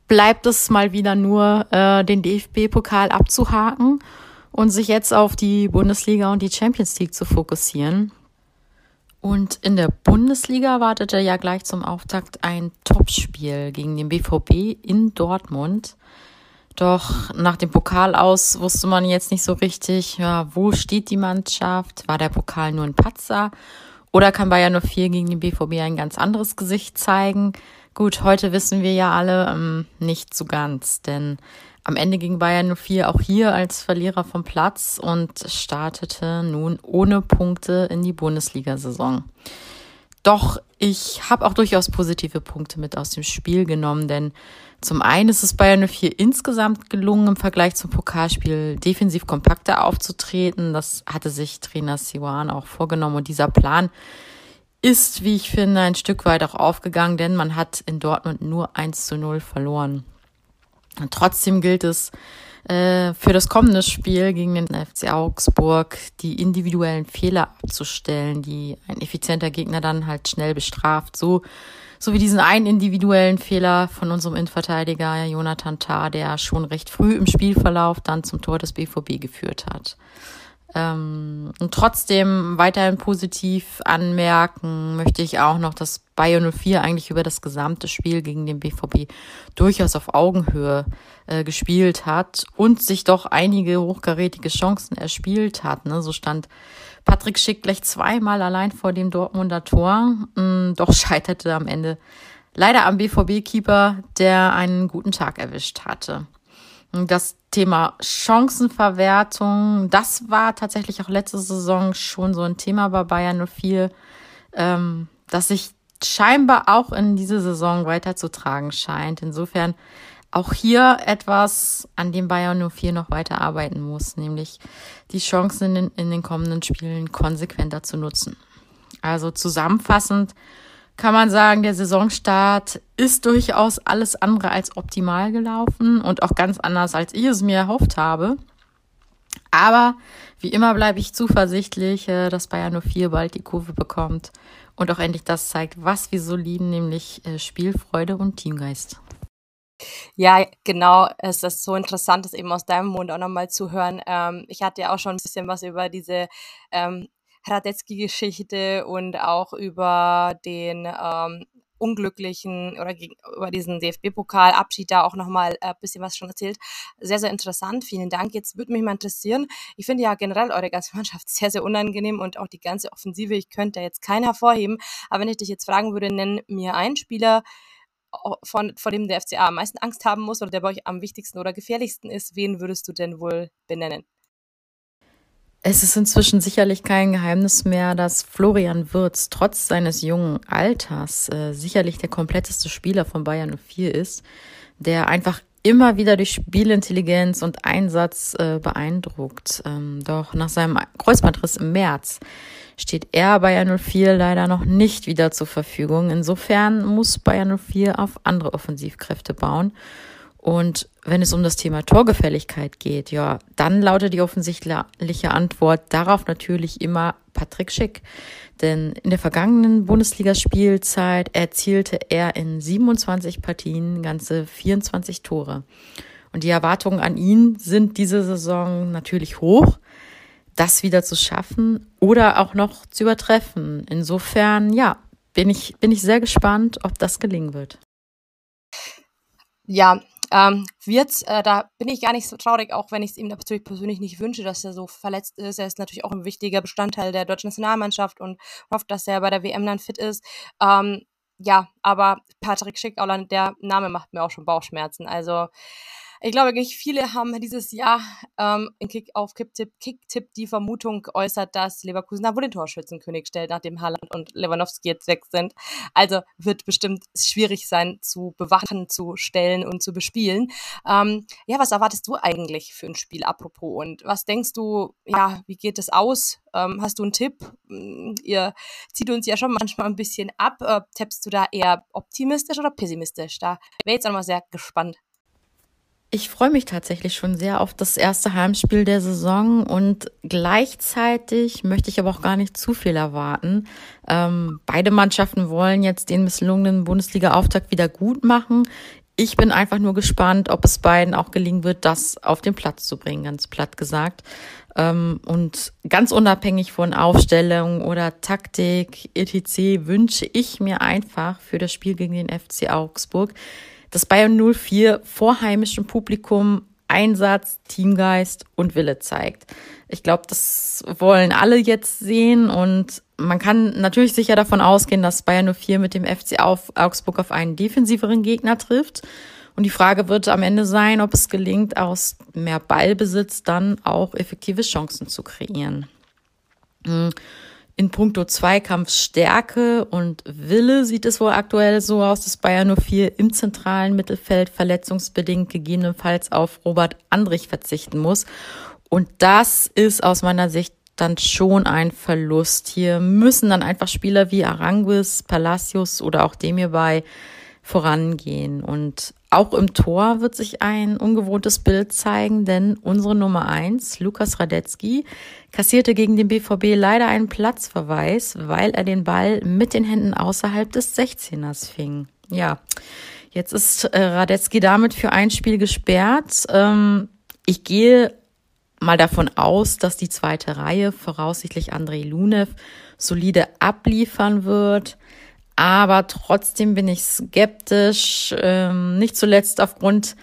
bleibt es mal wieder nur, äh, den DFB-Pokal abzuhaken und sich jetzt auf die Bundesliga und die Champions League zu fokussieren. Und in der Bundesliga wartete ja gleich zum Auftakt ein Topspiel gegen den BVB in Dortmund. Doch nach dem Pokal aus wusste man jetzt nicht so richtig, ja, wo steht die Mannschaft? War der Pokal nur ein Patzer? Oder kann Bayern 04 gegen den BVB ein ganz anderes Gesicht zeigen? Gut, heute wissen wir ja alle ähm, nicht so ganz, denn am Ende ging Bayern 04 auch hier als Verlierer vom Platz und startete nun ohne Punkte in die Bundesliga-Saison. Doch ich habe auch durchaus positive Punkte mit aus dem Spiel genommen, denn zum einen ist es Bayern 04 insgesamt gelungen, im Vergleich zum Pokalspiel defensiv kompakter aufzutreten. Das hatte sich Trainer Siwan auch vorgenommen und dieser Plan ist, wie ich finde, ein Stück weit auch aufgegangen, denn man hat in Dortmund nur 1 zu 0 verloren. Und trotzdem gilt es äh, für das kommende Spiel gegen den FC Augsburg die individuellen Fehler abzustellen, die ein effizienter Gegner dann halt schnell bestraft. So, so wie diesen einen individuellen Fehler von unserem Innenverteidiger Jonathan Tah, der schon recht früh im Spielverlauf dann zum Tor des BVB geführt hat. Ähm, und trotzdem weiterhin positiv anmerken möchte ich auch noch, dass Bayern 04 eigentlich über das gesamte Spiel gegen den BVB durchaus auf Augenhöhe äh, gespielt hat und sich doch einige hochkarätige Chancen erspielt hat. Ne? So stand Patrick Schick gleich zweimal allein vor dem Dortmunder Tor, mh, mm, doch [LAUGHS] scheiterte am Ende leider am BVB-Keeper, der einen guten Tag erwischt hatte. Das Thema Chancenverwertung, das war tatsächlich auch letzte Saison schon so ein Thema bei Bayern 04. Ähm, das sich scheinbar auch in diese Saison weiterzutragen scheint. Insofern auch hier etwas, an dem Bayern 04 noch weiter arbeiten muss, nämlich die Chancen in in den kommenden Spielen konsequenter zu nutzen. Also zusammenfassend kann man sagen, der Saisonstart ist durchaus alles andere als optimal gelaufen und auch ganz anders, als ich es mir erhofft habe. Aber wie immer bleibe ich zuversichtlich, äh, dass Bayern 04 bald die Kurve bekommt und auch endlich das zeigt, was wir so lieben, nämlich äh, Spielfreude und Teamgeist. Ja, genau. Es ist so interessant, das eben aus deinem Mund auch nochmal zu hören. Ähm, ich hatte ja auch schon ein bisschen was über diese ähm, Radetzky-Geschichte und auch über den ähm, unglücklichen oder über diesen DFB-Pokalabschied da auch nochmal ein äh, bisschen was schon erzählt. Sehr, sehr interessant. Vielen Dank. Jetzt würde mich mal interessieren. Ich finde ja generell eure ganze [LAUGHS] Mannschaft sehr, sehr unangenehm und auch die ganze Offensive. Ich könnte jetzt keinen hervorheben. Aber wenn ich dich jetzt fragen würde, nenn mir einen Spieler, von, vor dem der FCA am meisten Angst haben muss oder der bei euch am wichtigsten oder gefährlichsten ist, wen würdest du denn wohl benennen? Es ist inzwischen sicherlich kein Geheimnis mehr, dass Florian Wirz trotz seines jungen Alters äh, sicherlich der kompletteste Spieler von Bayern 04 ist, der einfach immer wieder durch Spielintelligenz und Einsatz äh, beeindruckt. Ähm, doch nach seinem Kreuzbandriss im März steht er Bayern 04 leider noch nicht wieder zur Verfügung. Insofern muss Bayern 04 auf andere Offensivkräfte bauen. Und wenn es um das Thema Torgefälligkeit geht, ja, dann lautet die offensichtliche Antwort darauf natürlich immer Patrick Schick. Denn in der vergangenen Bundesligaspielzeit erzielte er in 27 Partien ganze 24 Tore. Und die Erwartungen an ihn sind diese Saison natürlich hoch, das wieder zu schaffen oder auch noch zu übertreffen. Insofern, ja, bin ich, bin ich sehr gespannt, ob das gelingen wird. Ja, ähm, wird, äh, da bin ich gar nicht so traurig, auch wenn ich es ihm natürlich persönlich nicht wünsche, dass er so verletzt ist. Er ist natürlich auch ein wichtiger Bestandteil der deutschen Nationalmannschaft und hofft, dass er bei der WM dann fit ist. Ähm, ja, aber Patrick Schick, der Name macht mir auch schon Bauchschmerzen. Also ich glaube, nicht viele haben dieses Jahr ähm, in Kick auf Kicktipp, Kicktipp die Vermutung geäußert, dass Leverkusen da wohl den Torschützenkönig stellt, nachdem Haaland und Lewandowski jetzt weg sind. Also wird bestimmt schwierig sein zu bewachen, zu stellen und zu bespielen. Ähm, ja, was erwartest du eigentlich für ein Spiel, apropos? Und was denkst du, ja, wie geht es aus? Ähm, hast du einen Tipp? Hm, ihr zieht uns ja schon manchmal ein bisschen ab. Äh, tippst du da eher optimistisch oder pessimistisch? Da wäre jetzt auch mal sehr gespannt. Ich freue mich tatsächlich schon sehr auf das erste Heimspiel der Saison und gleichzeitig möchte ich aber auch gar nicht zu viel erwarten. Ähm, beide Mannschaften wollen jetzt den misslungenen Bundesliga-Auftakt wieder gut machen. Ich bin einfach nur gespannt, ob es beiden auch gelingen wird, das auf den Platz zu bringen, ganz platt gesagt. Ähm, und ganz unabhängig von Aufstellung oder Taktik, etc., wünsche ich mir einfach für das Spiel gegen den FC Augsburg, dass Bayern 04 vor heimischem Publikum Einsatz, Teamgeist und Wille zeigt. Ich glaube, das wollen alle jetzt sehen und man kann natürlich sicher davon ausgehen, dass Bayern 04 mit dem FC Augsburg auf einen defensiveren Gegner trifft. Und die Frage wird am Ende sein, ob es gelingt, aus mehr Ballbesitz dann auch effektive Chancen zu kreieren. Hm. In puncto Zweikampfstärke und Wille sieht es wohl aktuell so aus, dass Bayern 04 im zentralen Mittelfeld verletzungsbedingt gegebenenfalls auf Robert Andrich verzichten muss. Und das ist aus meiner Sicht dann schon ein Verlust. Hier müssen dann einfach Spieler wie Aranguis, Palacios oder auch Demir bei vorangehen. Und auch im Tor wird sich ein ungewohntes Bild zeigen, denn unsere Nummer eins, Lukas Radetzky, kassierte gegen den BVB leider einen Platzverweis, weil er den Ball mit den Händen außerhalb des 16ers fing. Ja, jetzt ist äh, Radetzky damit für ein Spiel gesperrt. Ähm, ich gehe mal davon aus, dass die zweite Reihe, voraussichtlich Andrei Lunev, solide abliefern wird. Aber trotzdem bin ich skeptisch, ähm, nicht zuletzt aufgrund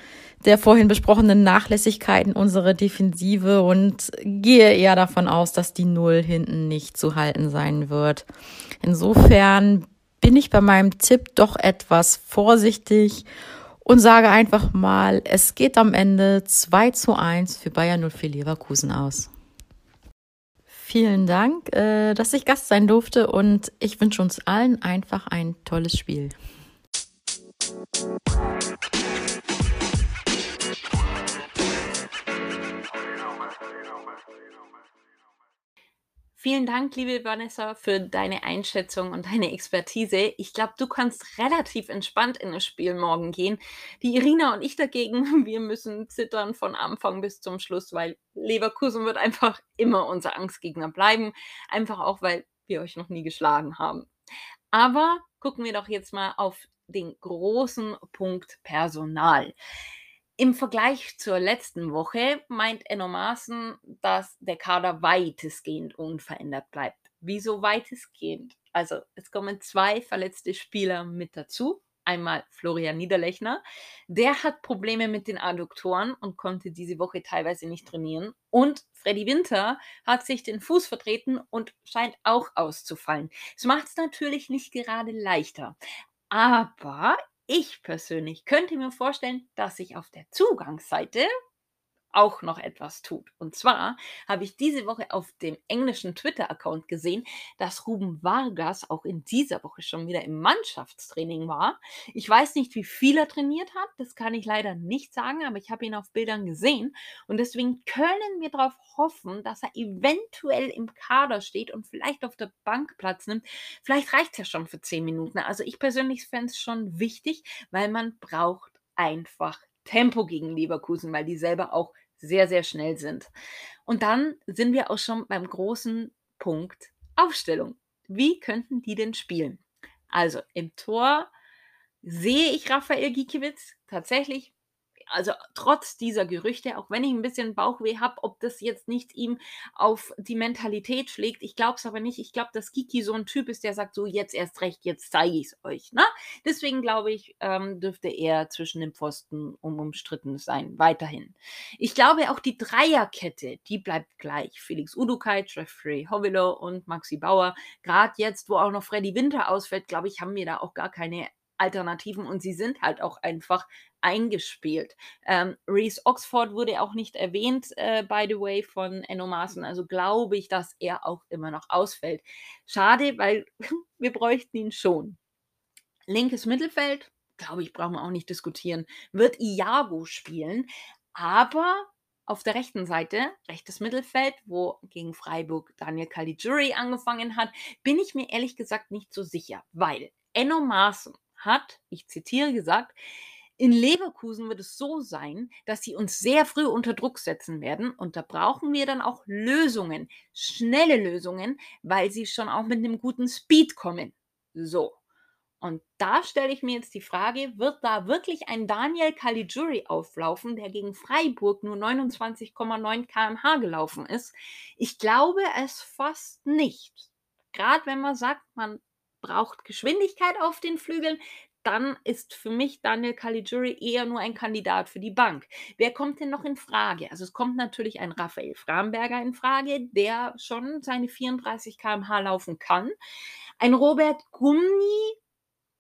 der vorhin besprochenen Nachlässigkeiten unserer Defensive und gehe eher davon aus, dass die Null hinten nicht zu halten sein wird. Insofern bin ich bei meinem Tipp doch etwas vorsichtig und sage einfach mal, es geht am Ende 2 zu 1 für Bayern 04 Leverkusen aus. Vielen Dank, äh, dass ich Gast sein durfte und ich wünsche uns allen einfach ein tolles Spiel. Vielen Dank, liebe Vanessa, für deine Einschätzung und deine Expertise. Ich glaube, du kannst relativ entspannt in das Spiel morgen gehen. Die Irina und ich dagegen, [LAUGHS] wir müssen zittern von Anfang bis zum Schluss, weil Leverkusen wird einfach immer unser Angstgegner bleiben. Einfach auch, weil wir euch noch nie geschlagen haben. Aber gucken wir doch jetzt mal auf den großen Punkt Personal. Im Vergleich zur letzten Woche meint Enno Maaßen, dass der Kader weitestgehend unverändert bleibt. Wieso weitestgehend? Also es kommen zwei verletzte Spieler mit dazu. Einmal Florian Niederlechner, der hat Probleme mit den Adduktoren und konnte diese Woche teilweise nicht trainieren. Und Freddy Winter hat sich den Fuß vertreten und scheint auch auszufallen. Es macht es natürlich nicht gerade leichter. Aber ich persönlich könnte mir vorstellen, dass sich auf der Zugangsseite auch noch etwas tut. Und zwar habe ich diese Woche auf dem englischen Twitter-Account gesehen, dass Ruben Vargas auch in dieser Woche schon wieder im Mannschaftstraining war. Ich weiß nicht, wie viel er trainiert hat, das kann ich leider nicht sagen, aber ich habe ihn auf Bildern gesehen und deswegen können wir darauf hoffen, dass er eventuell im Kader steht und vielleicht auf der Bank Platz nimmt. Vielleicht reicht es ja schon für zehn Minuten. Also ich persönlich fände es schon wichtig, weil man braucht einfach Tempo gegen Leverkusen, weil die selber auch sehr, sehr schnell sind. Und dann sind wir auch schon beim großen Punkt Aufstellung. Wie könnten die denn spielen? Also im Tor sehe ich Raphael Gikiewicz tatsächlich also trotz dieser Gerüchte, auch wenn ich ein bisschen Bauchweh habe, ob das jetzt nicht ihm auf die Mentalität schlägt. Ich glaube es aber nicht. Ich glaube, dass Kiki so ein Typ ist, der sagt so, jetzt erst recht, jetzt zeige ich es euch. Ne? Deswegen glaube ich, ähm, dürfte er zwischen den Pfosten umstritten sein, weiterhin. Ich glaube auch die Dreierkette, die bleibt gleich. Felix Udukai, Jeffrey Hovilo und Maxi Bauer. Gerade jetzt, wo auch noch Freddy Winter ausfällt, glaube ich, haben wir da auch gar keine Alternativen und sie sind halt auch einfach eingespielt. Ähm, Reese Oxford wurde auch nicht erwähnt, äh, by the way, von Enno Maaßen. Also glaube ich, dass er auch immer noch ausfällt. Schade, weil [LAUGHS] wir bräuchten ihn schon. Linkes Mittelfeld, glaube ich, brauchen wir auch nicht diskutieren, wird Iago spielen. Aber auf der rechten Seite, rechtes Mittelfeld, wo gegen Freiburg Daniel Caligiuri angefangen hat, bin ich mir ehrlich gesagt nicht so sicher, weil Enno Maaßen hat, ich zitiere gesagt, in Leverkusen wird es so sein, dass sie uns sehr früh unter Druck setzen werden und da brauchen wir dann auch Lösungen, schnelle Lösungen, weil sie schon auch mit einem guten Speed kommen. So. Und da stelle ich mir jetzt die Frage, wird da wirklich ein Daniel Caligiuri auflaufen, der gegen Freiburg nur 29,9 km/h gelaufen ist? Ich glaube es fast nicht. Gerade wenn man sagt, man braucht Geschwindigkeit auf den Flügeln, dann ist für mich Daniel Caligiuri eher nur ein Kandidat für die Bank. Wer kommt denn noch in Frage? Also es kommt natürlich ein Raphael Framberger in Frage, der schon seine 34 km/h laufen kann. Ein Robert Gumni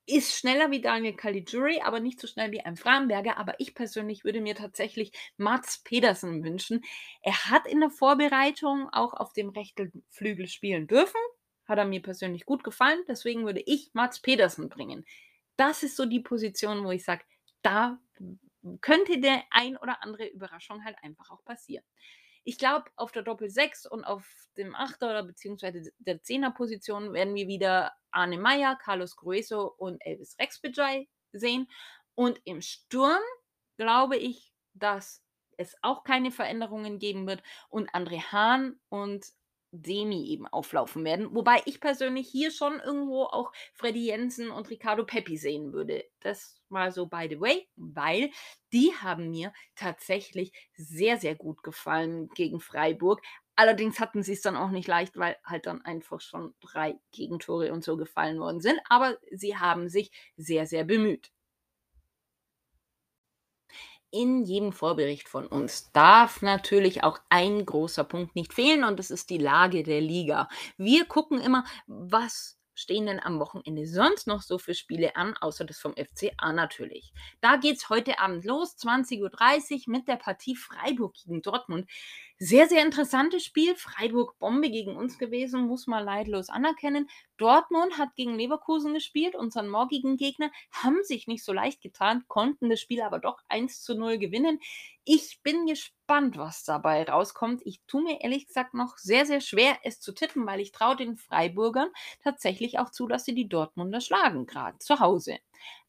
ist schneller wie Daniel Caligiuri, aber nicht so schnell wie ein Framberger. Aber ich persönlich würde mir tatsächlich Mats Pedersen wünschen. Er hat in der Vorbereitung auch auf dem rechten Flügel spielen dürfen. Hat er mir persönlich gut gefallen. Deswegen würde ich Mats Pedersen bringen das ist so die Position, wo ich sage, da könnte der ein oder andere Überraschung halt einfach auch passieren. Ich glaube, auf der Doppel 6 und auf dem 8er oder beziehungsweise der 10er Position werden wir wieder Arne Meyer, Carlos Grueso und Elvis Rexbejai sehen. Und im Sturm glaube ich, dass es auch keine Veränderungen geben wird und André Hahn und Demi eben auflaufen werden. Wobei ich persönlich hier schon irgendwo auch Freddy Jensen und Ricardo Peppi sehen würde. Das mal so by the way, weil die haben mir tatsächlich sehr, sehr gut gefallen gegen Freiburg. Allerdings hatten sie es dann auch nicht leicht, weil halt dann einfach schon drei Gegentore und so gefallen worden sind. Aber sie haben sich sehr, sehr bemüht in jedem Vorbericht von uns darf natürlich auch ein großer Punkt nicht fehlen und das ist die Lage der Liga. Wir gucken immer, was stehen denn am Wochenende sonst noch so für Spiele an, außer das vom FCA natürlich. Da geht es heute Abend los, 20.30 Uhr mit der Partie Freiburg gegen Dortmund. Sehr, sehr interessantes Spiel. Freiburg Bombe gegen uns gewesen, muss man leidlos anerkennen. Dortmund hat gegen Leverkusen gespielt, unseren morgigen Gegner, haben sich nicht so leicht getan, konnten das Spiel aber doch 1 zu 0 gewinnen. Ich bin gespannt, was dabei rauskommt. Ich tue mir ehrlich gesagt noch sehr, sehr schwer, es zu tippen, weil ich traue den Freiburgern tatsächlich auch zu, dass sie die Dortmunder schlagen, gerade zu Hause.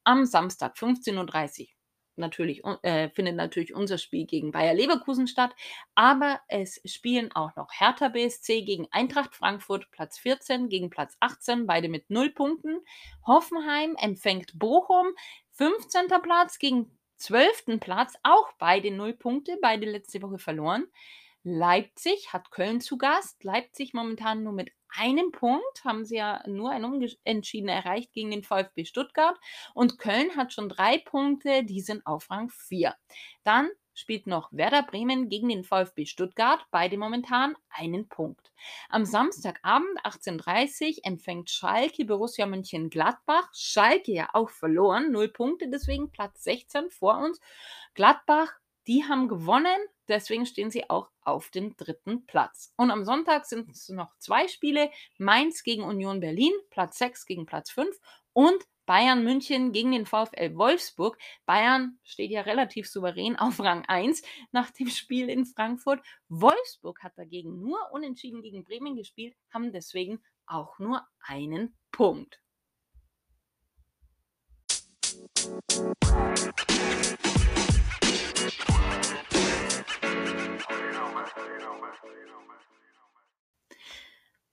Am Samstag 15.30 Uhr natürlich, äh, findet natürlich unser Spiel gegen Bayer Leverkusen statt, aber es spielen auch noch Hertha BSC gegen Eintracht Frankfurt, Platz 14 gegen Platz 18, beide mit 0 Punkten. Hoffenheim empfängt Bochum, 15. Platz gegen 12. Platz, auch beide 0 Punkte, beide letzte Woche verloren. Leipzig hat Köln zu Gast. Leipzig momentan nur mit einem Punkt, haben sie ja nur ein Unentschieden erreicht gegen den VfB Stuttgart. Und Köln hat schon drei Punkte, die sind auf Rang 4. Dann spielt noch Werder Bremen gegen den VfB Stuttgart, beide momentan einen Punkt. Am Samstagabend 18.30 Uhr empfängt Schalke Borussia München-Gladbach. Schalke ja auch verloren, null Punkte, deswegen Platz 16 vor uns. Gladbach, die haben gewonnen, Deswegen stehen sie auch auf dem dritten Platz. Und am Sonntag sind es noch zwei Spiele. Mainz gegen Union Berlin, Platz 6 gegen Platz 5 und Bayern München gegen den VfL Wolfsburg. Bayern steht ja relativ souverän auf Rang 1 nach dem Spiel in Frankfurt. Wolfsburg hat dagegen nur unentschieden gegen Bremen gespielt, haben deswegen auch nur einen Punkt.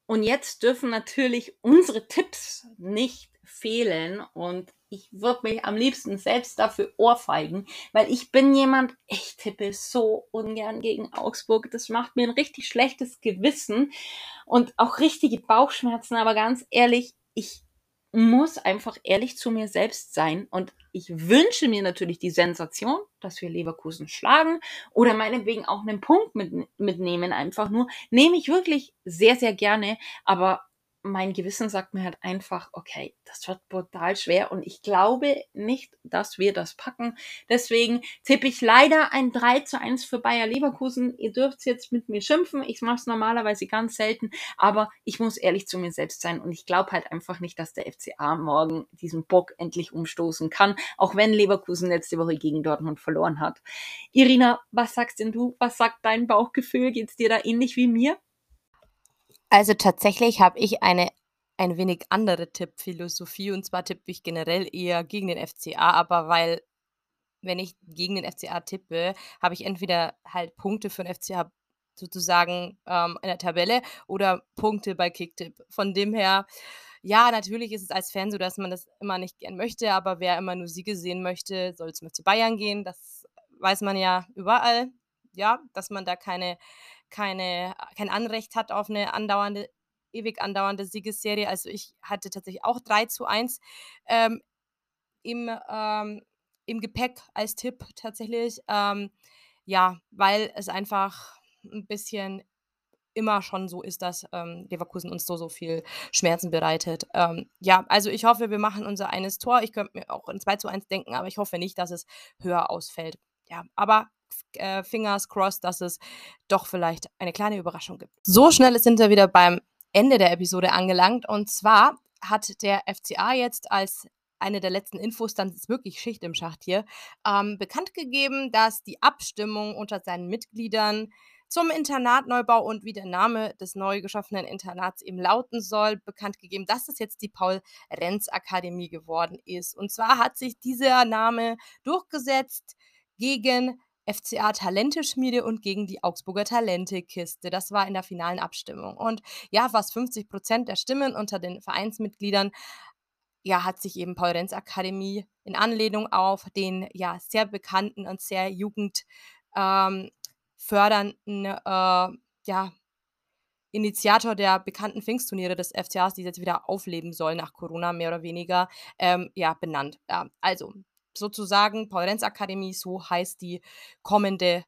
Und jetzt dürfen natürlich unsere Tipps nicht fehlen und ich würde mich am liebsten selbst dafür ohrfeigen, weil ich bin jemand, ich tippe so ungern gegen Augsburg. Das macht mir ein richtig schlechtes Gewissen und auch richtige Bauchschmerzen. Aber ganz ehrlich, ich muss einfach ehrlich zu mir selbst sein und ich wünsche mir natürlich die Sensation, dass wir Leverkusen schlagen oder meinetwegen auch einen Punkt mit, mitnehmen, einfach nur. Nehme ich wirklich sehr, sehr gerne, aber mein Gewissen sagt mir halt einfach, okay, das wird brutal schwer und ich glaube nicht, dass wir das packen. Deswegen tippe ich leider ein 3 zu 1 für Bayer Leverkusen. Ihr dürft jetzt mit mir schimpfen. Ich mache es normalerweise ganz selten, aber ich muss ehrlich zu mir selbst sein und ich glaube halt einfach nicht, dass der FCA morgen diesen Bock endlich umstoßen kann, auch wenn Leverkusen letzte Woche gegen Dortmund verloren hat. Irina, was sagst denn du? Was sagt dein Bauchgefühl? Geht's dir da ähnlich wie mir? Also tatsächlich habe ich eine ein wenig andere Tippphilosophie und zwar tippe ich generell eher gegen den FCA, aber weil wenn ich gegen den FCA tippe, habe ich entweder halt Punkte für den FCA sozusagen ähm, in der Tabelle oder Punkte bei Kicktipp. Von dem her, ja, natürlich ist es als Fan so, dass man das immer nicht gern möchte, aber wer immer nur Siege sehen möchte, soll zum FC Bayern gehen. Das weiß man ja überall, ja, dass man da keine keine kein Anrecht hat auf eine andauernde ewig andauernde Siegesserie. Also, ich hatte tatsächlich auch 3 zu 1, ähm, im ähm, im Gepäck als Tipp tatsächlich. Ähm, ja, weil es einfach ein bisschen immer schon so ist, dass, ähm, Leverkusen uns so, so viel Schmerzen bereitet. Ähm, ja, also, ich hoffe, wir machen unser eines Tor. Ich könnte mir auch 'n 2 zu 1 denken, aber ich hoffe nicht, dass es höher ausfällt. Ja, aber äh, Fingers crossed, dass es doch vielleicht eine kleine Überraschung gibt. So schnell sind wir wieder beim Ende der Episode angelangt. Und zwar hat der FCA jetzt als eine der letzten Infos, dann ist wirklich Schicht im Schacht hier, ähm, bekannt gegeben, dass die Abstimmung unter seinen Mitgliedern zum Internatneubau und wie der Name des neu geschaffenen Internats eben lauten soll, bekannt gegeben, dass es jetzt die Paul-Renz-Akademie geworden ist. Und zwar hat sich dieser Name durchgesetzt gegen FCA Talenteschmiede und gegen die Augsburger Talentekiste. Das war in der finalen Abstimmung. Und ja, fast 50 Prozent der Stimmen unter den Vereinsmitgliedern ja, hat sich eben Paul Renz Akademie in Anlehnung auf den ja sehr bekannten und sehr jugendfördernden ähm, äh, ja, Initiator der bekannten Pfingstturniere des FCAs, die jetzt wieder aufleben sollen nach Corona, mehr oder weniger, ähm, ja, benannt. Ja, also, sozusagen Paul-Renz-Akademie, so heißt die kommende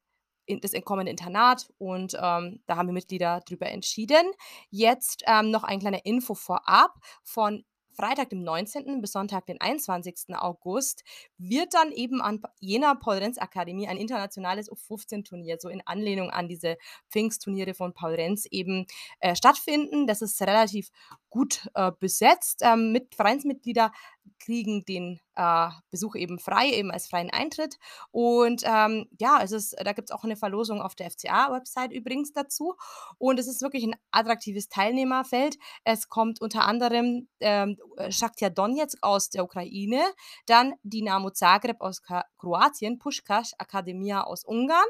das kommende Internat und ähm, da haben wir Mitglieder drüber entschieden. Jetzt ähm, noch ein kleiner Info vorab von Freitag, dem 19. bis Sonntag, den 21. August, wird dann eben an jener Paul-Renz-Akademie ein internationales U15-Turnier, so in Anlehnung an diese Pfingstturniere von Paul Renz eben äh, stattfinden. Das ist relativ gut äh, besetzt. Ähm, mit Vereinsmitglieder kriegen den äh, Besuch eben frei, eben als freien Eintritt. Und ähm, ja, es ist, da gibt es auch eine Verlosung auf der FCA-Website übrigens dazu. Und es ist wirklich ein attraktives Teilnehmerfeld. Es kommt unter anderem ähm, Shakhtar Donetsk aus der Ukraine, dann Dinamo Zagreb aus Ka Kroatien, Pushkash Akademia aus Ungarn,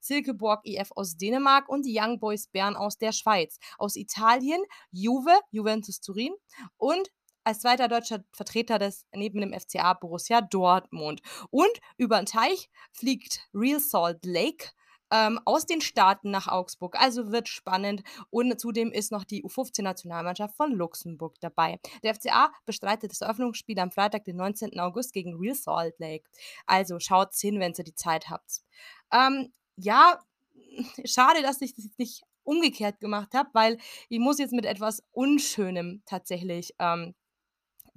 Silkeborg IF aus Dänemark und die Young Boys Bern aus der Schweiz. Aus Italien Juve, Juventus Turin und als zweiter deutscher Vertreter des neben dem FCA Borussia Dortmund. Und über den Teich fliegt Real Salt Lake ähm, aus den Staaten nach Augsburg. Also wird spannend. Und zudem ist noch die U15-Nationalmannschaft von Luxemburg dabei. Der FCA bestreitet das Eröffnungsspiel am Freitag, den 19. August gegen Real Salt Lake. Also schaut's hin, wenn ihr die Zeit habt. Ähm, ja, [LAUGHS] schade, dass ich das jetzt nicht umgekehrt gemacht habe, weil ich muss jetzt mit etwas Unschönem tatsächlich ähm,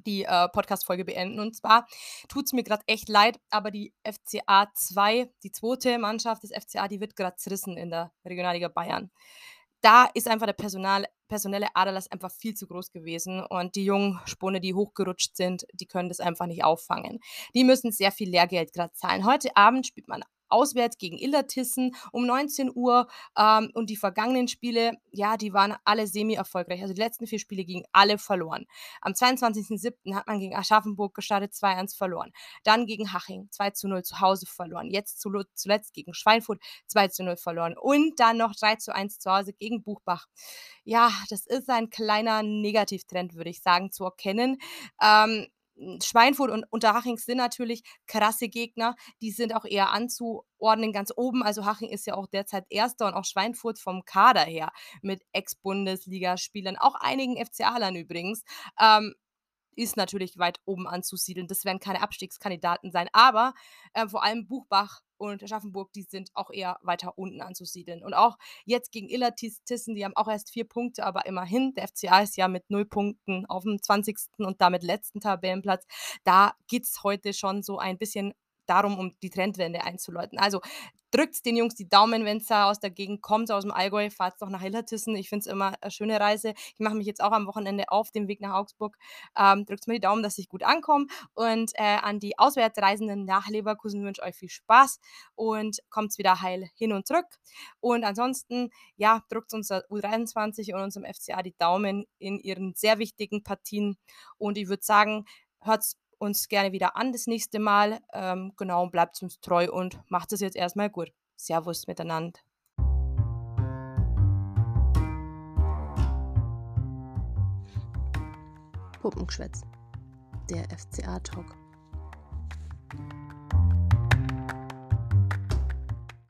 die äh, Podcast-Folge beenden. Und zwar tut es mir gerade echt leid, aber die FCA 2, die zweite Mannschaft des FCA, die wird gerade zerrissen in der Regionalliga Bayern. Da ist einfach der Personal, personelle Aderlass einfach viel zu groß gewesen und die jungen Spune, die hochgerutscht sind, die können das einfach nicht auffangen. Die müssen sehr viel Lehrgeld gerade zahlen. Heute Abend spielt man auswärts gegen Illertissen um 19 Uhr. Ähm, und die vergangenen Spiele, ja, die waren alle semi-erfolgreich. Also die letzten vier Spiele gingen alle verloren. Am 22.07. hat man gegen Aschaffenburg gestartet, 2-1 verloren. Dann gegen Haching 2 0 zu Hause verloren. Jetzt zuletzt gegen Schweinfurt 2 0 verloren. Und dann noch 3 1 zu Hause gegen Buchbach. Ja, das ist ein kleiner Negativtrend, würde ich sagen, zu erkennen. Ähm, Schweinfurt und Unterhaching sind natürlich krasse Gegner. Die sind auch eher anzuordnen ganz oben. Also Haching ist ja auch derzeit Erster und auch Schweinfurt vom Kader her mit Ex-Bundesligaspielern, auch einigen FCA-Lern übrigens. Ähm, ist natürlich weit oben anzusiedeln. Das werden keine Abstiegskandidaten sein. Aber äh, vor allem Buchbach und Aschaffenburg, die sind auch eher weiter unten anzusiedeln. Und auch jetzt gegen Illertissen, die haben auch erst vier Punkte, aber immerhin, der FCA ist ja mit null Punkten auf dem 20. und damit letzten Tabellenplatz. Da geht es heute schon so ein bisschen darum, um die Trendwende einzuläuten. Also drückt den Jungs die Daumen, wenn es da aus der Gegend kommt, aus dem Allgäu, fahrt doch nach Hillertissen. Ich finde es immer eine schöne Reise. Ich mache mich jetzt auch am Wochenende auf dem Weg nach Augsburg. Ähm, drückt mir die Daumen, dass ich gut ankomme. Und äh, an die Auswärtsreisenden nach Leverkusen wünsche ich euch viel Spaß und kommt wieder heil hin und zurück. Und ansonsten, ja, drückt uns U23 und unserem FCA die Daumen in ihren sehr wichtigen Partien. Und ich würde sagen, hört uns gerne wieder an das nächste Mal. Ähm, genau, bleibt uns treu und macht es jetzt erstmal gut. Servus miteinander. Puppengeschwätz, der FCA-Talk.